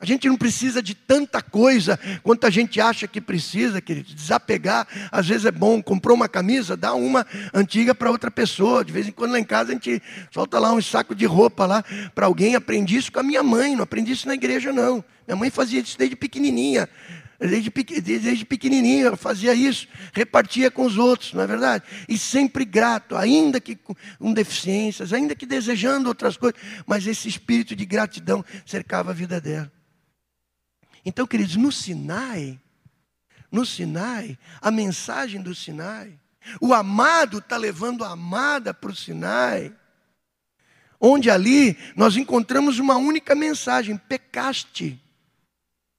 A gente não precisa de tanta coisa quanto a gente acha que precisa, querido. Desapegar, às vezes é bom. Comprou uma camisa, dá uma antiga para outra pessoa. De vez em quando lá em casa a gente solta lá um saco de roupa lá para alguém. Aprendi isso com a minha mãe, não aprendi isso na igreja não. Minha mãe fazia isso desde pequenininha. Desde, desde pequenininho ela fazia isso, repartia com os outros, não é verdade? E sempre grato, ainda que com deficiências, ainda que desejando outras coisas, mas esse espírito de gratidão cercava a vida dela. Então, queridos, no Sinai, no Sinai, a mensagem do Sinai, o amado está levando a amada para o Sinai, onde ali nós encontramos uma única mensagem: pecaste.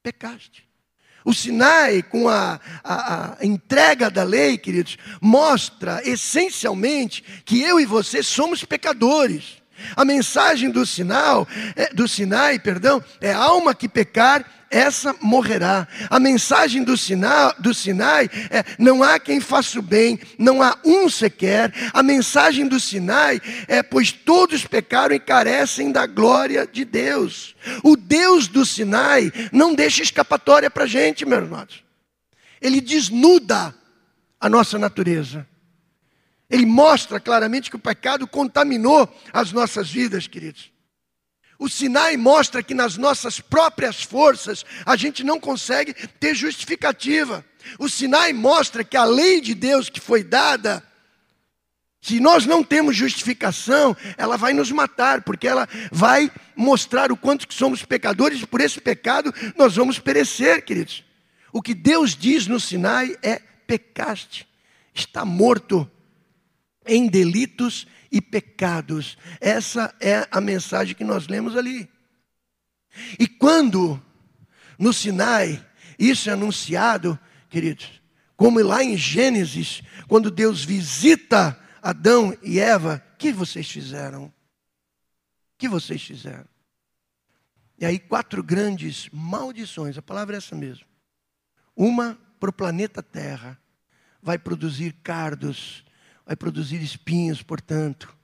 Pecaste. O Sinai, com a, a, a, entrega da lei, queridos, mostra essencialmente que eu e você somos pecadores. A mensagem do sinal, é, do Sinai, perdão, é alma que pecar, essa morrerá. A mensagem do, do Sinai é: não há quem faça o bem, não há um sequer. A mensagem do Sinai é: pois todos pecaram e carecem da glória de Deus. O Deus do Sinai não deixa escapatória para a gente, meus irmãos. Ele desnuda a nossa natureza. Ele mostra claramente que o pecado contaminou as nossas vidas, queridos. O Sinai mostra que nas nossas próprias forças a gente não consegue ter justificativa. O Sinai mostra que a lei de Deus que foi dada, se nós não temos justificação, ela vai nos matar, porque ela vai mostrar o quanto que somos pecadores e por esse pecado nós vamos perecer, queridos. O que Deus diz no Sinai é: pecaste, está morto em delitos e pecados. Essa é a mensagem que nós lemos ali. E quando no Sinai isso é anunciado, queridos, como lá em Gênesis, quando Deus visita Adão e Eva, que vocês fizeram? Que vocês fizeram? E aí, quatro grandes maldições, a palavra é essa mesmo. Uma para o planeta Terra, vai produzir cardos vai produzir espinhos, portanto.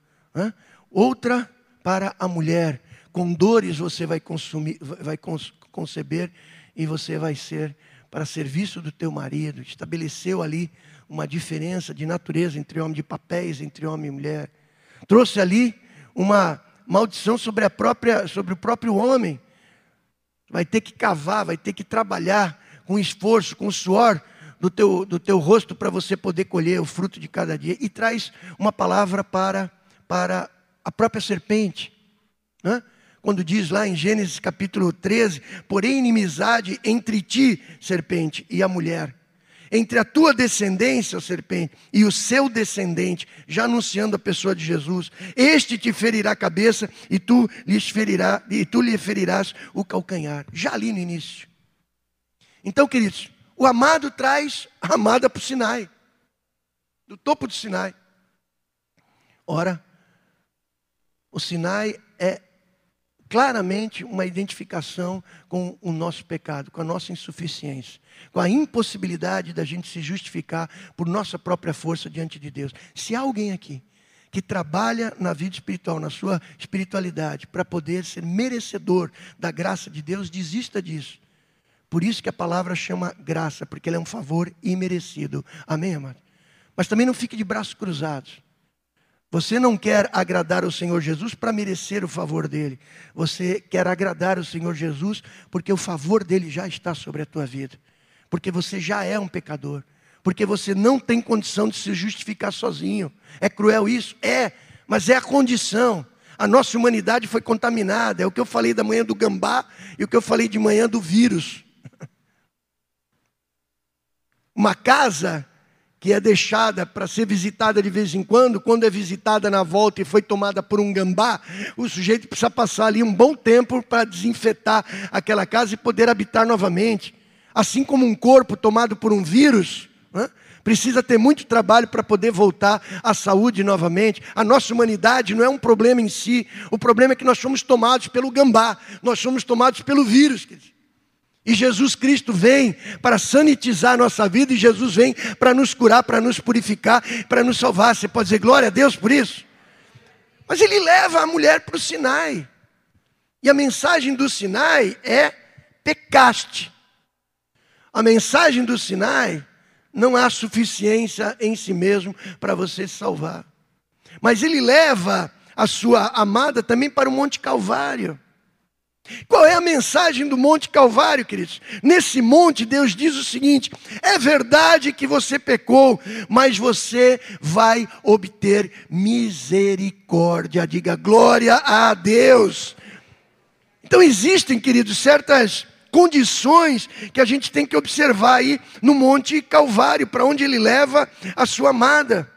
Outra para a mulher, com dores você vai, consumir, vai conceber e você vai ser para serviço do teu marido. Estabeleceu ali uma diferença de natureza entre homem, de papéis entre homem e mulher. Trouxe ali uma maldição sobre, a própria, sobre o próprio homem. Vai ter que cavar, vai ter que trabalhar com esforço, com suor, do teu, do teu rosto para você poder colher o fruto de cada dia. E traz uma palavra para, para a própria serpente. Né? Quando diz lá em Gênesis capítulo 13: Porém, inimizade entre ti, serpente, e a mulher. Entre a tua descendência, serpente, e o seu descendente, já anunciando a pessoa de Jesus, este te ferirá a cabeça e tu, lhes ferirá, e tu lhe ferirás o calcanhar. Já ali no início. Então, queridos, o amado traz a amada para o Sinai, do topo do Sinai. Ora, o Sinai é claramente uma identificação com o nosso pecado, com a nossa insuficiência, com a impossibilidade da gente se justificar por nossa própria força diante de Deus. Se há alguém aqui que trabalha na vida espiritual, na sua espiritualidade, para poder ser merecedor da graça de Deus, desista disso. Por isso que a palavra chama graça, porque ela é um favor imerecido. Amém, amado? Mas também não fique de braços cruzados. Você não quer agradar o Senhor Jesus para merecer o favor dele. Você quer agradar o Senhor Jesus porque o favor dele já está sobre a tua vida. Porque você já é um pecador. Porque você não tem condição de se justificar sozinho. É cruel isso? É, mas é a condição. A nossa humanidade foi contaminada. É o que eu falei da manhã do gambá e o que eu falei de manhã do vírus. Uma casa que é deixada para ser visitada de vez em quando, quando é visitada na volta e foi tomada por um gambá, o sujeito precisa passar ali um bom tempo para desinfetar aquela casa e poder habitar novamente. Assim como um corpo tomado por um vírus, né? precisa ter muito trabalho para poder voltar à saúde novamente. A nossa humanidade não é um problema em si, o problema é que nós somos tomados pelo gambá, nós somos tomados pelo vírus. Quer dizer. E Jesus Cristo vem para sanitizar a nossa vida, e Jesus vem para nos curar, para nos purificar, para nos salvar. Você pode dizer glória a Deus por isso? Mas ele leva a mulher para o Sinai. E a mensagem do Sinai é pecaste. A mensagem do Sinai não há suficiência em si mesmo para você se salvar. Mas ele leva a sua amada também para o Monte Calvário. Qual é a mensagem do Monte Calvário, queridos? Nesse monte, Deus diz o seguinte: é verdade que você pecou, mas você vai obter misericórdia. Diga glória a Deus. Então, existem, queridos, certas condições que a gente tem que observar aí no Monte Calvário, para onde ele leva a sua amada.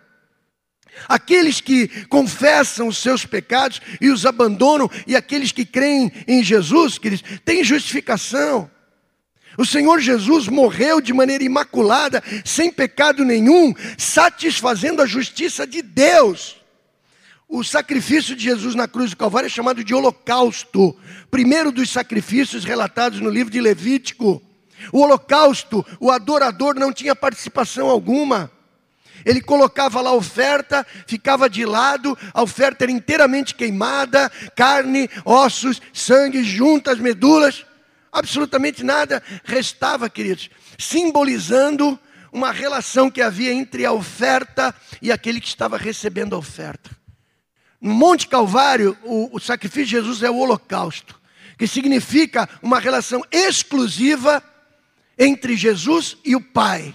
Aqueles que confessam os seus pecados e os abandonam, e aqueles que creem em Jesus, queridos, têm justificação. O Senhor Jesus morreu de maneira imaculada, sem pecado nenhum, satisfazendo a justiça de Deus. O sacrifício de Jesus na cruz do Calvário é chamado de holocausto, primeiro dos sacrifícios relatados no livro de Levítico. O holocausto, o adorador não tinha participação alguma. Ele colocava lá a oferta, ficava de lado, a oferta era inteiramente queimada, carne, ossos, sangue, juntas, medulas, absolutamente nada restava, queridos, simbolizando uma relação que havia entre a oferta e aquele que estava recebendo a oferta. No Monte Calvário, o, o sacrifício de Jesus é o holocausto, que significa uma relação exclusiva entre Jesus e o Pai.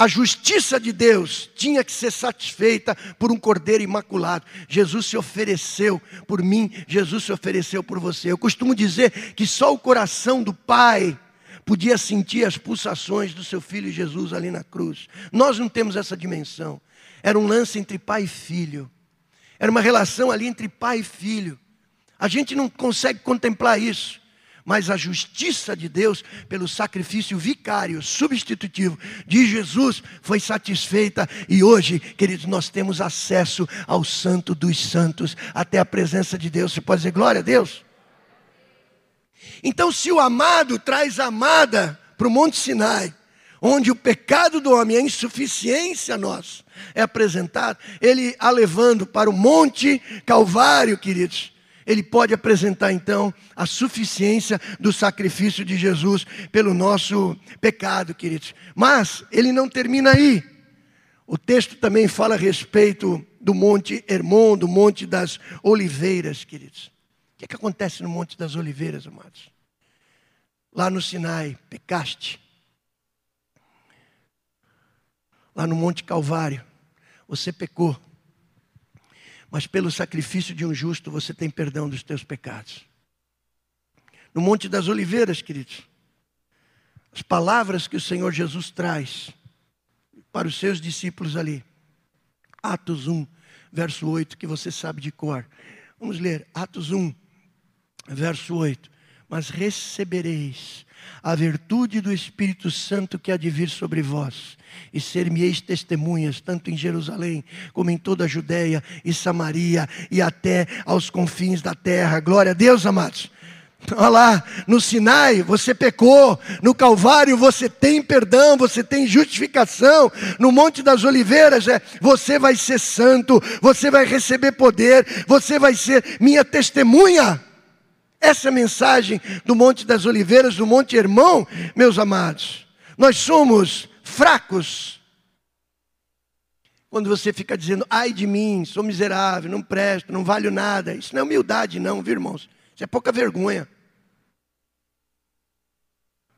A justiça de Deus tinha que ser satisfeita por um cordeiro imaculado. Jesus se ofereceu por mim, Jesus se ofereceu por você. Eu costumo dizer que só o coração do Pai podia sentir as pulsações do seu filho Jesus ali na cruz. Nós não temos essa dimensão. Era um lance entre pai e filho. Era uma relação ali entre pai e filho. A gente não consegue contemplar isso mas a justiça de Deus, pelo sacrifício vicário, substitutivo de Jesus, foi satisfeita e hoje, queridos, nós temos acesso ao Santo dos Santos, até a presença de Deus. Você pode dizer glória a Deus? Então, se o amado traz a amada para o Monte Sinai, onde o pecado do homem, a insuficiência nossa, é apresentado, ele a levando para o Monte Calvário, queridos ele pode apresentar então a suficiência do sacrifício de Jesus pelo nosso pecado, queridos. Mas ele não termina aí. O texto também fala a respeito do Monte Hermon, do Monte das Oliveiras, queridos. O que, é que acontece no Monte das Oliveiras, amados? Lá no Sinai, pecaste. Lá no Monte Calvário, você pecou mas pelo sacrifício de um justo você tem perdão dos teus pecados. No Monte das Oliveiras, queridos, as palavras que o Senhor Jesus traz para os seus discípulos ali. Atos 1, verso 8, que você sabe de cor. Vamos ler, Atos 1, verso 8. Mas recebereis a virtude do Espírito Santo que há de vir sobre vós, e ser-me-eis testemunhas, tanto em Jerusalém, como em toda a Judéia e Samaria, e até aos confins da terra. Glória a Deus, amados. Olha lá, no Sinai você pecou, no Calvário você tem perdão, você tem justificação, no Monte das Oliveiras é, você vai ser santo, você vai receber poder, você vai ser minha testemunha. Essa mensagem do Monte das Oliveiras, do Monte Hermão, meus amados, nós somos fracos. Quando você fica dizendo, ai de mim, sou miserável, não presto, não valho nada. Isso não é humildade, não, viu, irmãos? Isso é pouca vergonha.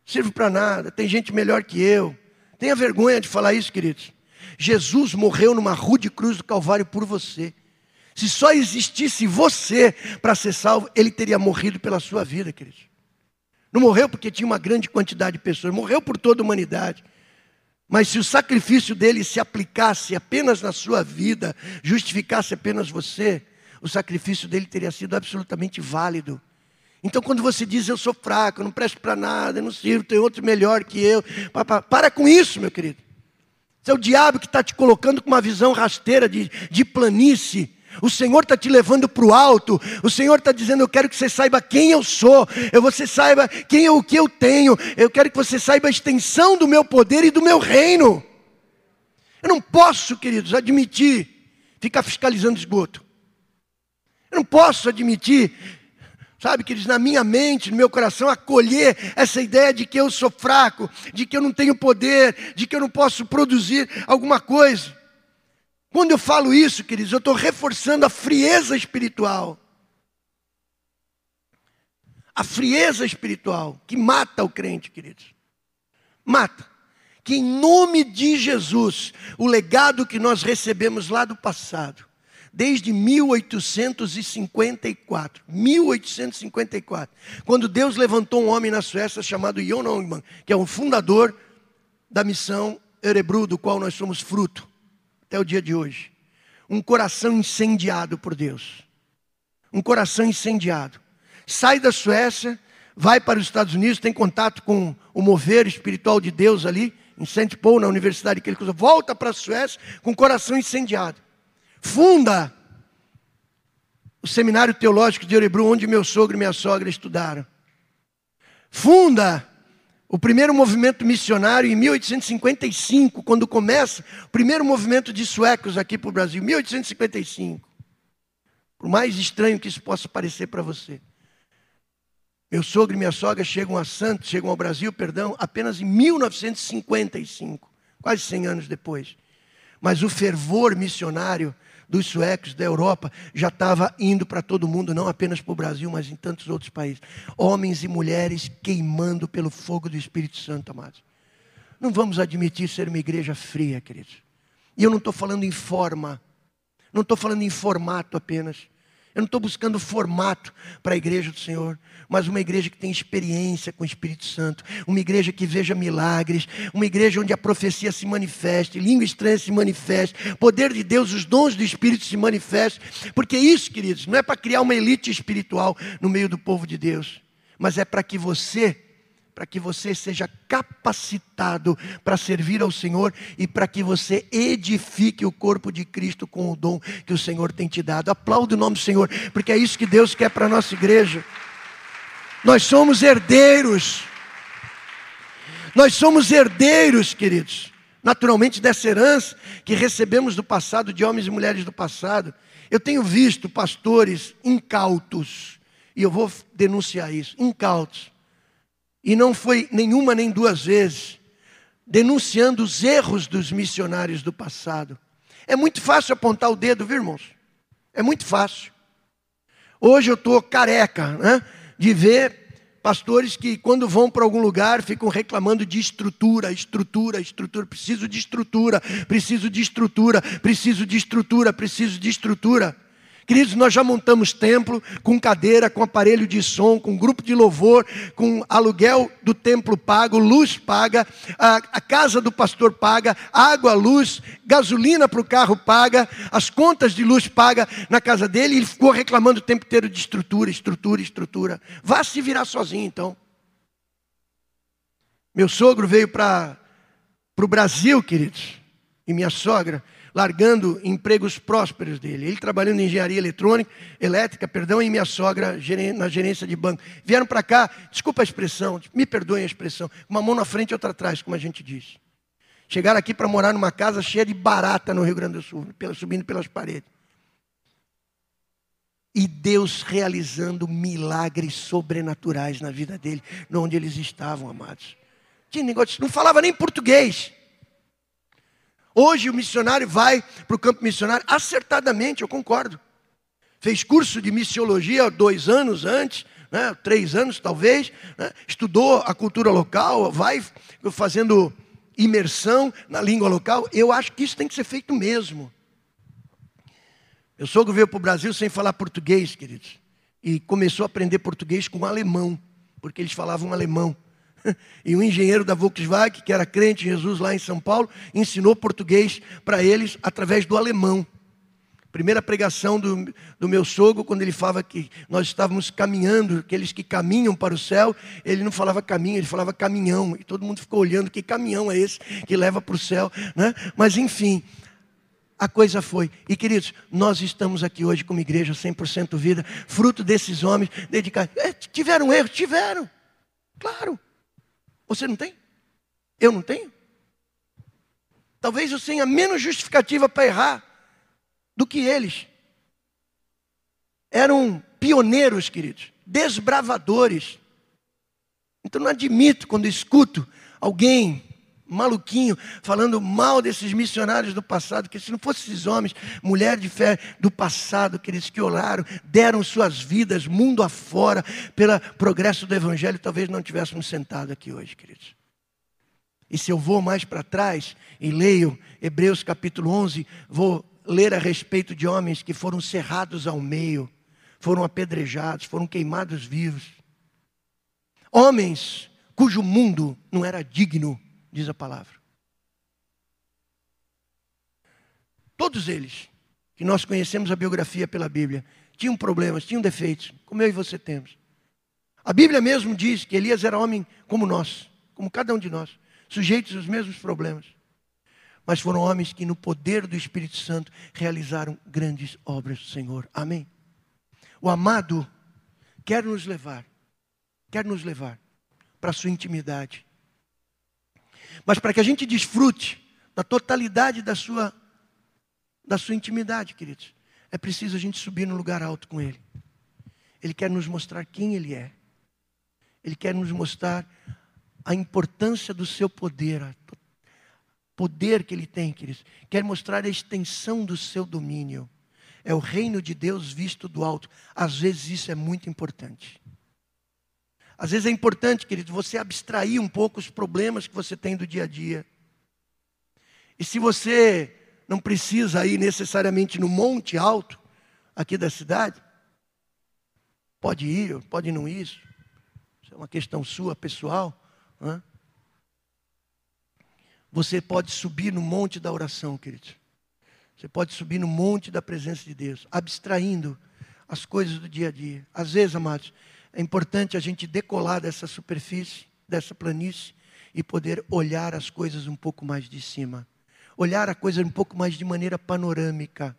Sirvo para nada, tem gente melhor que eu. Tenha vergonha de falar isso, queridos. Jesus morreu numa rude cruz do Calvário por você. Se só existisse você para ser salvo, ele teria morrido pela sua vida, queridos. Não morreu porque tinha uma grande quantidade de pessoas, morreu por toda a humanidade. Mas se o sacrifício dele se aplicasse apenas na sua vida, justificasse apenas você, o sacrifício dele teria sido absolutamente válido. Então, quando você diz eu sou fraco, eu não presto para nada, eu não sirvo, tem outro melhor que eu, para, para com isso, meu querido. Isso é o diabo que está te colocando com uma visão rasteira de, de planície o Senhor está te levando para o alto. O Senhor está dizendo: Eu quero que você saiba quem eu sou. Eu você saiba quem é o que eu tenho. Eu quero que você saiba a extensão do meu poder e do meu reino. Eu não posso, queridos, admitir ficar fiscalizando esgoto. Eu não posso admitir sabe, queridos, na minha mente, no meu coração, acolher essa ideia de que eu sou fraco, de que eu não tenho poder, de que eu não posso produzir alguma coisa. Quando eu falo isso, queridos, eu estou reforçando a frieza espiritual. A frieza espiritual que mata o crente, queridos. Mata. Que em nome de Jesus, o legado que nós recebemos lá do passado, desde 1854. 1854. Quando Deus levantou um homem na Suécia chamado Jon Ongman, que é o fundador da missão Erebru, do qual nós somos fruto, até o dia de hoje. Um coração incendiado por Deus. Um coração incendiado. Sai da Suécia, vai para os Estados Unidos, tem contato com o mover espiritual de Deus ali, em St. Paul, na universidade que ele volta para a Suécia com o coração incendiado funda o seminário teológico de Orebru, onde meu sogro e minha sogra estudaram. Funda o primeiro movimento missionário em 1855, quando começa o primeiro movimento de suecos aqui para o Brasil, 1855. Por mais estranho que isso possa parecer para você. Meu sogro e minha sogra chegam a Santos, chegam ao Brasil, perdão, apenas em 1955, quase 100 anos depois. Mas o fervor missionário dos suecos da Europa já estava indo para todo mundo, não apenas para o Brasil, mas em tantos outros países. Homens e mulheres queimando pelo fogo do Espírito Santo, amados. Não vamos admitir ser uma igreja fria, queridos. E eu não estou falando em forma, não estou falando em formato apenas. Eu não estou buscando formato para a igreja do Senhor, mas uma igreja que tem experiência com o Espírito Santo, uma igreja que veja milagres, uma igreja onde a profecia se manifeste, língua estranha se manifeste, poder de Deus, os dons do Espírito se manifestem, porque isso, queridos, não é para criar uma elite espiritual no meio do povo de Deus, mas é para que você para que você seja capacitado para servir ao Senhor e para que você edifique o corpo de Cristo com o dom que o Senhor tem te dado. Aplaude o nome do Senhor, porque é isso que Deus quer para a nossa igreja. Nós somos herdeiros. Nós somos herdeiros, queridos, naturalmente dessa herança que recebemos do passado, de homens e mulheres do passado. Eu tenho visto pastores incautos, e eu vou denunciar isso, incautos e não foi nenhuma nem duas vezes, denunciando os erros dos missionários do passado. É muito fácil apontar o dedo, viu, irmãos? É muito fácil. Hoje eu estou careca né, de ver pastores que, quando vão para algum lugar, ficam reclamando de estrutura, estrutura, estrutura. Preciso de estrutura, preciso de estrutura, preciso de estrutura, preciso de estrutura. Queridos, nós já montamos templo com cadeira, com aparelho de som, com grupo de louvor, com aluguel do templo pago, luz paga, a, a casa do pastor paga, água, luz, gasolina para o carro paga, as contas de luz paga na casa dele. E ele ficou reclamando o tempo inteiro de estrutura, estrutura, estrutura. Vá se virar sozinho então. Meu sogro veio para o Brasil, queridos, e minha sogra largando empregos prósperos dele. Ele trabalhando em engenharia eletrônica, elétrica, perdão, e minha sogra na gerência de banco. Vieram para cá, desculpa a expressão, me perdoem a expressão, uma mão na frente e outra atrás, como a gente diz. Chegaram aqui para morar numa casa cheia de barata no Rio Grande do Sul, subindo pelas paredes. E Deus realizando milagres sobrenaturais na vida dele, onde eles estavam, amados. Tinha negócio, não falava nem português. Hoje o missionário vai para o campo missionário, acertadamente, eu concordo. Fez curso de missiologia dois anos antes, né, três anos talvez, né, estudou a cultura local, vai fazendo imersão na língua local. Eu acho que isso tem que ser feito mesmo. Meu sogro veio para o Brasil sem falar português, queridos, e começou a aprender português com alemão, porque eles falavam alemão. E um engenheiro da Volkswagen, que era crente em Jesus lá em São Paulo, ensinou português para eles através do alemão. Primeira pregação do, do meu sogro, quando ele falava que nós estávamos caminhando, aqueles que caminham para o céu, ele não falava caminho, ele falava caminhão. E todo mundo ficou olhando, que caminhão é esse que leva para o céu? Né? Mas enfim, a coisa foi. E queridos, nós estamos aqui hoje como igreja 100% vida, fruto desses homens dedicados. É, tiveram erro? Tiveram. Claro. Você não tem? Eu não tenho? Talvez eu tenha menos justificativa para errar do que eles. Eram pioneiros, queridos, desbravadores. Então não admito quando escuto alguém maluquinho falando mal desses missionários do passado, que se não fossem esses homens, mulher de fé do passado, aqueles que oraram, deram suas vidas mundo afora pelo progresso do evangelho, talvez não tivéssemos sentado aqui hoje, queridos. E se eu vou mais para trás e leio Hebreus capítulo 11, vou ler a respeito de homens que foram cerrados ao meio, foram apedrejados, foram queimados vivos. Homens cujo mundo não era digno, diz a palavra. Todos eles, que nós conhecemos a biografia pela Bíblia, tinham problemas, tinham defeitos, como eu e você temos. A Bíblia mesmo diz que Elias era homem como nós, como cada um de nós, sujeitos aos mesmos problemas. Mas foram homens que, no poder do Espírito Santo, realizaram grandes obras do Senhor. Amém. O amado quer nos levar, quer nos levar para a sua intimidade. Mas para que a gente desfrute da totalidade da sua, da sua intimidade, queridos, é preciso a gente subir no lugar alto com Ele. Ele quer nos mostrar quem Ele é. Ele quer nos mostrar a importância do seu poder, o poder que Ele tem, queridos. Quer mostrar a extensão do seu domínio. É o reino de Deus visto do alto. Às vezes isso é muito importante. Às vezes é importante, querido, você abstrair um pouco os problemas que você tem do dia a dia. E se você não precisa ir necessariamente no monte alto aqui da cidade, pode ir, pode não ir. Isso é uma questão sua, pessoal. Né? Você pode subir no monte da oração, querido. Você pode subir no monte da presença de Deus, abstraindo as coisas do dia a dia. Às vezes, amados, é importante a gente decolar dessa superfície, dessa planície, e poder olhar as coisas um pouco mais de cima. Olhar a coisa um pouco mais de maneira panorâmica.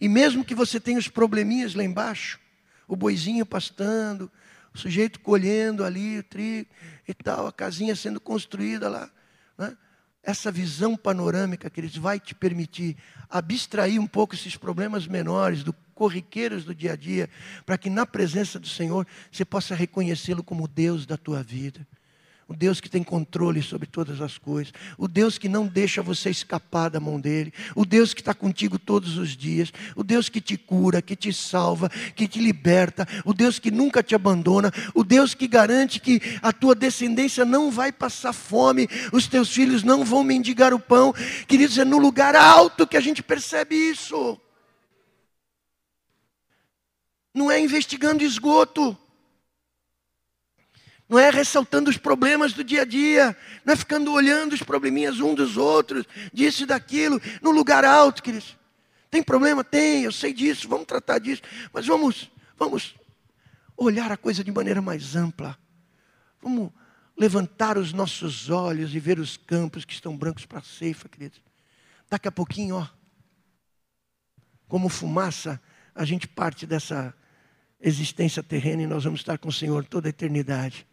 E mesmo que você tenha os probleminhas lá embaixo, o boizinho pastando, o sujeito colhendo ali o trigo e tal, a casinha sendo construída lá. Né? Essa visão panorâmica, queridos, vai te permitir abstrair um pouco esses problemas menores do corriqueiros do dia a dia, para que na presença do Senhor você possa reconhecê-lo como Deus da tua vida. O Deus que tem controle sobre todas as coisas. O Deus que não deixa você escapar da mão dele. O Deus que está contigo todos os dias. O Deus que te cura, que te salva, que te liberta. O Deus que nunca te abandona. O Deus que garante que a tua descendência não vai passar fome. Os teus filhos não vão mendigar o pão. Queridos, é no lugar alto que a gente percebe isso não é investigando esgoto, não é ressaltando os problemas do dia a dia, não é ficando olhando os probleminhas um dos outros, disso e daquilo, no lugar alto, queridos. Tem problema? Tem, eu sei disso, vamos tratar disso, mas vamos, vamos olhar a coisa de maneira mais ampla. Vamos levantar os nossos olhos e ver os campos que estão brancos para a ceifa, queridos. Daqui a pouquinho, ó, como fumaça, a gente parte dessa existência terrena e nós vamos estar com o Senhor toda a eternidade.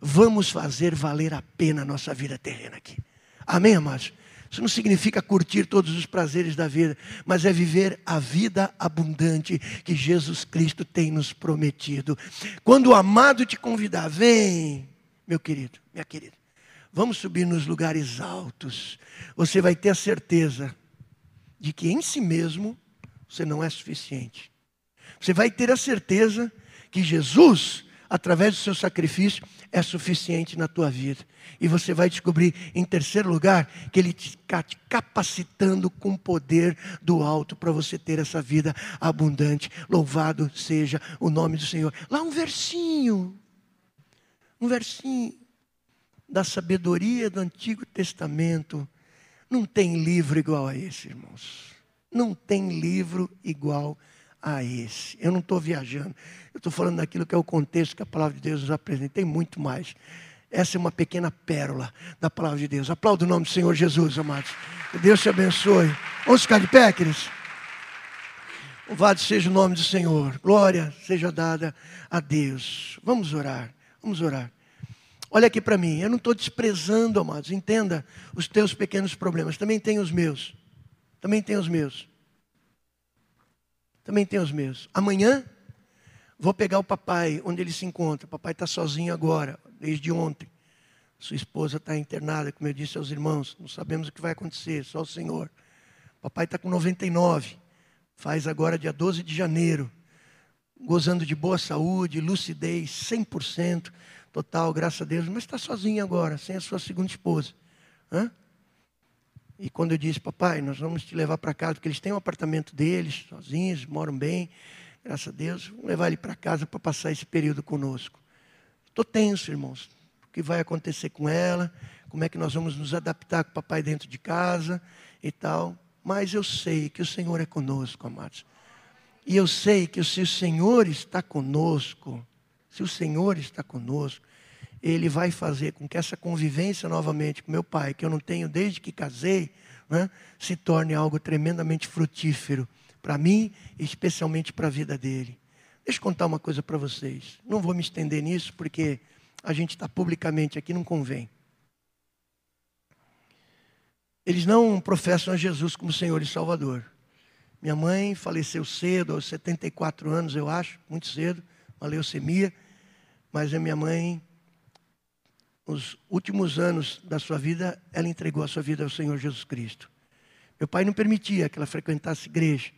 Vamos fazer valer a pena a nossa vida terrena aqui. Amém, amados? Isso não significa curtir todos os prazeres da vida, mas é viver a vida abundante que Jesus Cristo tem nos prometido. Quando o amado te convidar, vem, meu querido, minha querida, vamos subir nos lugares altos. Você vai ter a certeza de que em si mesmo você não é suficiente você vai ter a certeza que Jesus, através do seu sacrifício, é suficiente na tua vida. E você vai descobrir, em terceiro lugar, que Ele está te capacitando com o poder do alto para você ter essa vida abundante. Louvado seja o nome do Senhor. Lá um versinho, um versinho da sabedoria do Antigo Testamento. Não tem livro igual a esse, irmãos. Não tem livro igual a a esse. Eu não estou viajando, eu estou falando daquilo que é o contexto que a palavra de Deus nos apresenta. Tem muito mais. Essa é uma pequena pérola da palavra de Deus. Aplauda o nome do Senhor Jesus, amados. Que Deus te abençoe. Vamos ficar de pé, queridos? Louvado seja o nome do Senhor. Glória seja dada a Deus. Vamos orar. Vamos orar. Olha aqui para mim. Eu não estou desprezando, amados. Entenda os teus pequenos problemas. Também tem os meus. Também tem os meus também tem os meus. Amanhã Vou pegar o papai, onde ele se encontra. O papai está sozinho agora, desde ontem. Sua esposa está internada, como eu disse aos irmãos. Não sabemos o que vai acontecer, só o Senhor. Papai está com 99. Faz agora dia 12 de janeiro. Gozando de boa saúde, lucidez, 100% total, graças a Deus. Mas está sozinho agora, sem a sua segunda esposa. Hã? E quando eu disse, papai, nós vamos te levar para casa, porque eles têm um apartamento deles, sozinhos, moram bem, graças a Deus, vamos levar ele para casa para passar esse período conosco. Estou tenso, irmãos. O que vai acontecer com ela? Como é que nós vamos nos adaptar com o papai dentro de casa e tal. Mas eu sei que o Senhor é conosco, amados. E eu sei que se o Senhor está conosco, se o Senhor está conosco, ele vai fazer com que essa convivência novamente com meu pai, que eu não tenho desde que casei, né, se torne algo tremendamente frutífero para mim e especialmente para a vida dele. Deixa eu contar uma coisa para vocês. Não vou me estender nisso porque a gente está publicamente aqui, não convém. Eles não professam a Jesus como Senhor e Salvador. Minha mãe faleceu cedo, aos 74 anos, eu acho, muito cedo, uma leucemia. Mas a minha mãe os últimos anos da sua vida, ela entregou a sua vida ao Senhor Jesus Cristo. Meu pai não permitia que ela frequentasse igreja,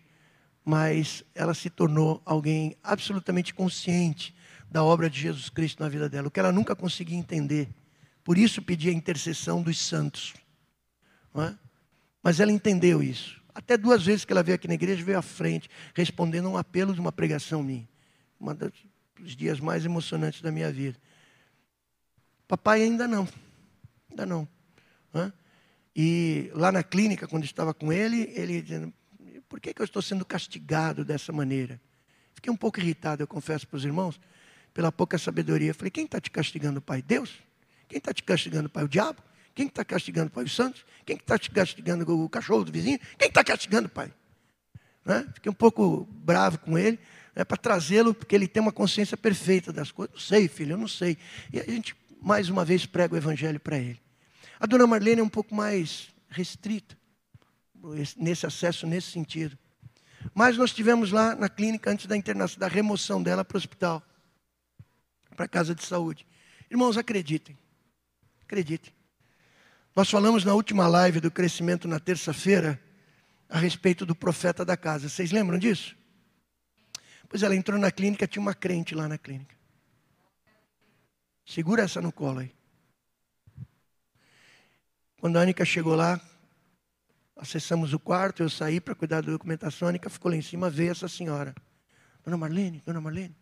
mas ela se tornou alguém absolutamente consciente da obra de Jesus Cristo na vida dela, o que ela nunca conseguia entender. Por isso pedia a intercessão dos santos. É? Mas ela entendeu isso. Até duas vezes que ela veio aqui na igreja, veio à frente, respondendo a um apelo de uma pregação minha. Um dos dias mais emocionantes da minha vida. Papai ainda não. Ainda não. E lá na clínica, quando estava com ele, ele dizendo, por que, que eu estou sendo castigado dessa maneira? Fiquei um pouco irritado, eu confesso para os irmãos, pela pouca sabedoria. Falei, quem está te castigando, pai? Deus? Quem está te castigando, pai? O diabo? Quem está castigando, pai? Os santos? Quem está te castigando, o cachorro do vizinho? Quem está castigando, pai? Fiquei um pouco bravo com ele, né, para trazê-lo, porque ele tem uma consciência perfeita das coisas. Não sei, filho, eu não sei. E a gente mais uma vez prega o evangelho para ele. A dona Marlene é um pouco mais restrita nesse acesso, nesse sentido. Mas nós tivemos lá na clínica, antes da internação, da remoção dela para o hospital, para a casa de saúde. Irmãos, acreditem. Acreditem. Nós falamos na última live do crescimento na terça-feira a respeito do profeta da casa. Vocês lembram disso? Pois ela entrou na clínica, tinha uma crente lá na clínica. Segura essa no colo aí. Quando a Anica chegou lá, acessamos o quarto, eu saí para cuidar da documentação, a Anica ficou lá em cima, veio essa senhora. Dona Marlene, Dona Marlene,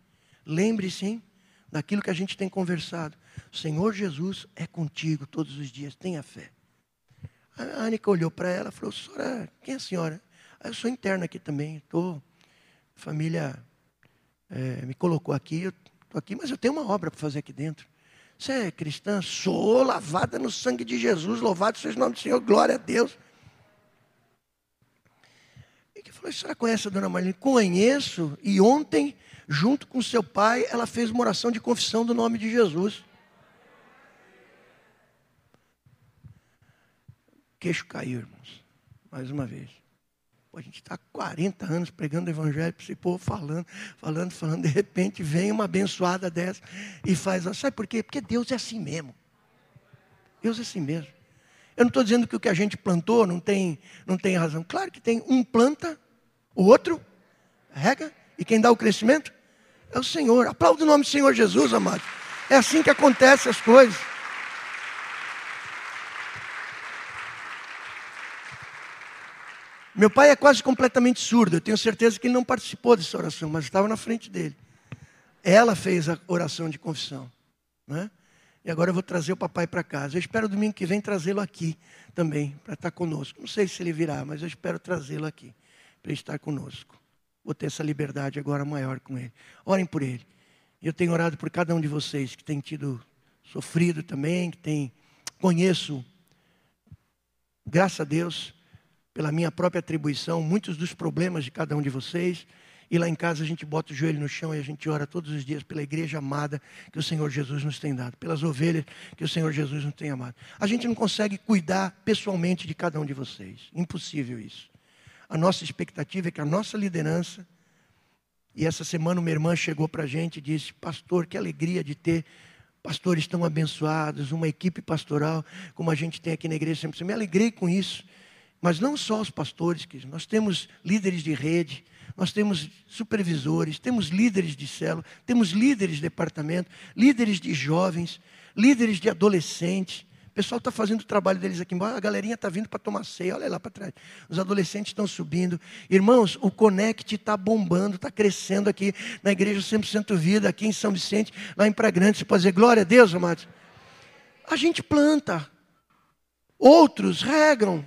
lembre-se, hein, daquilo que a gente tem conversado. O Senhor Jesus é contigo todos os dias, tenha fé. A Anica olhou para ela e falou, senhora, quem é a senhora? Ah, eu sou interna aqui também, estou, família é, me colocou aqui, estou aqui, mas eu tenho uma obra para fazer aqui dentro. Você é cristã? Sou lavada no sangue de Jesus, louvado seja o nome do Senhor, glória a Deus. E que falou, senhora conhece a dona Marlene? Conheço, e ontem, junto com seu pai, ela fez uma oração de confissão do nome de Jesus. Queixo caiu, irmãos, mais uma vez. Pô, a gente está 40 anos pregando o evangelho para esse povo, falando, falando, falando. De repente vem uma abençoada dessa e faz. Sabe por quê? Porque Deus é assim mesmo. Deus é assim mesmo. Eu não estou dizendo que o que a gente plantou não tem, não tem razão. Claro que tem. Um planta, o outro rega. E quem dá o crescimento é o Senhor. Aplauda o nome do Senhor Jesus, amado. É assim que acontecem as coisas. Meu pai é quase completamente surdo. Eu tenho certeza que ele não participou dessa oração, mas estava na frente dele. Ela fez a oração de confissão. Né? E agora eu vou trazer o papai para casa. Eu espero domingo que vem trazê-lo aqui também, para estar conosco. Não sei se ele virá, mas eu espero trazê-lo aqui, para estar conosco. Vou ter essa liberdade agora maior com ele. Orem por ele. Eu tenho orado por cada um de vocês que tem tido sofrido também, que tem. Conheço, graças a Deus, pela minha própria atribuição, muitos dos problemas de cada um de vocês. E lá em casa a gente bota o joelho no chão e a gente ora todos os dias pela igreja amada que o Senhor Jesus nos tem dado, pelas ovelhas que o Senhor Jesus nos tem amado. A gente não consegue cuidar pessoalmente de cada um de vocês. Impossível isso. A nossa expectativa é que a nossa liderança E essa semana uma irmã chegou para a gente e disse: Pastor, que alegria de ter pastores tão abençoados, uma equipe pastoral como a gente tem aqui na igreja. Sempre me alegrei com isso. Mas não só os pastores, que nós temos líderes de rede, nós temos supervisores, temos líderes de célula, temos líderes de departamento, líderes de jovens, líderes de adolescentes. O pessoal está fazendo o trabalho deles aqui embaixo, a galerinha está vindo para tomar ceia, olha lá para trás. Os adolescentes estão subindo. Irmãos, o Conect está bombando, está crescendo aqui na igreja 100% Vida, aqui em São Vicente, lá em Praia Grande. Você pode dizer, glória a Deus, amados. A gente planta, outros regam,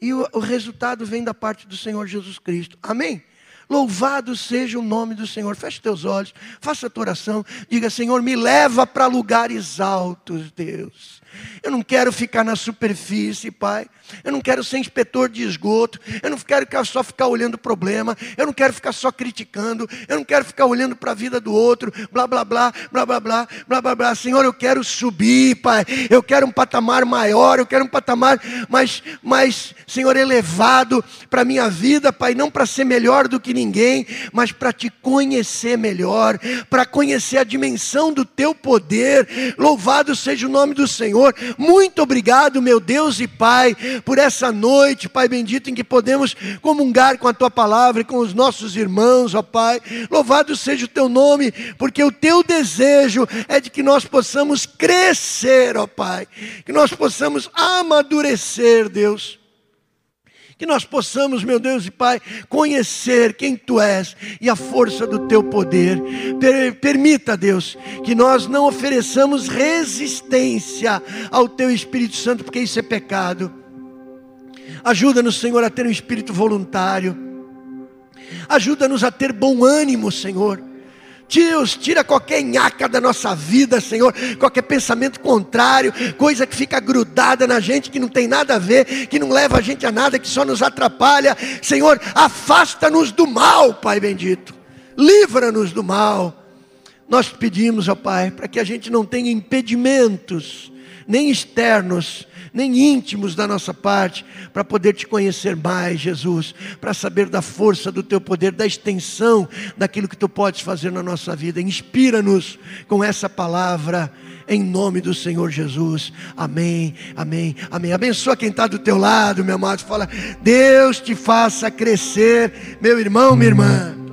e o, o resultado vem da parte do Senhor Jesus Cristo. Amém? Louvado seja o nome do Senhor. Feche teus olhos, faça a tua oração. Diga, Senhor, me leva para lugares altos, Deus. Eu não quero ficar na superfície, Pai. Eu não quero ser inspetor de esgoto. Eu não quero só ficar olhando o problema. Eu não quero ficar só criticando. Eu não quero ficar olhando para a vida do outro. Blá, blá, blá, blá, blá, blá, blá, blá, blá. Senhor, eu quero subir, Pai. Eu quero um patamar maior. Eu quero um patamar mais, mais Senhor, elevado para a minha vida, Pai. Não para ser melhor do que ninguém, mas para te conhecer melhor. Para conhecer a dimensão do teu poder. Louvado seja o nome do Senhor. Muito obrigado, meu Deus e Pai, por essa noite, Pai bendito, em que podemos comungar com a tua palavra e com os nossos irmãos, ó Pai. Louvado seja o teu nome, porque o teu desejo é de que nós possamos crescer, ó Pai, que nós possamos amadurecer, Deus que nós possamos, meu Deus e Pai, conhecer quem Tu és e a força do Teu poder. permita, Deus, que nós não ofereçamos resistência ao Teu Espírito Santo, porque isso é pecado. Ajuda-nos, Senhor, a ter um espírito voluntário. Ajuda-nos a ter bom ânimo, Senhor Deus, tira qualquer nhaca da nossa vida, Senhor, qualquer pensamento contrário, coisa que fica grudada na gente, que não tem nada a ver, que não leva a gente a nada, que só nos atrapalha. Senhor, afasta-nos do mal, Pai bendito. Livra-nos do mal. Nós pedimos, ó Pai, para que a gente não tenha impedimentos, nem externos, nem íntimos da nossa parte, para poder te conhecer mais, Jesus, para saber da força do teu poder, da extensão daquilo que tu podes fazer na nossa vida. Inspira-nos com essa palavra. Em nome do Senhor Jesus, amém, amém, amém. Abençoa quem está do teu lado, meu amado. Fala, Deus te faça crescer, meu irmão, minha irmã.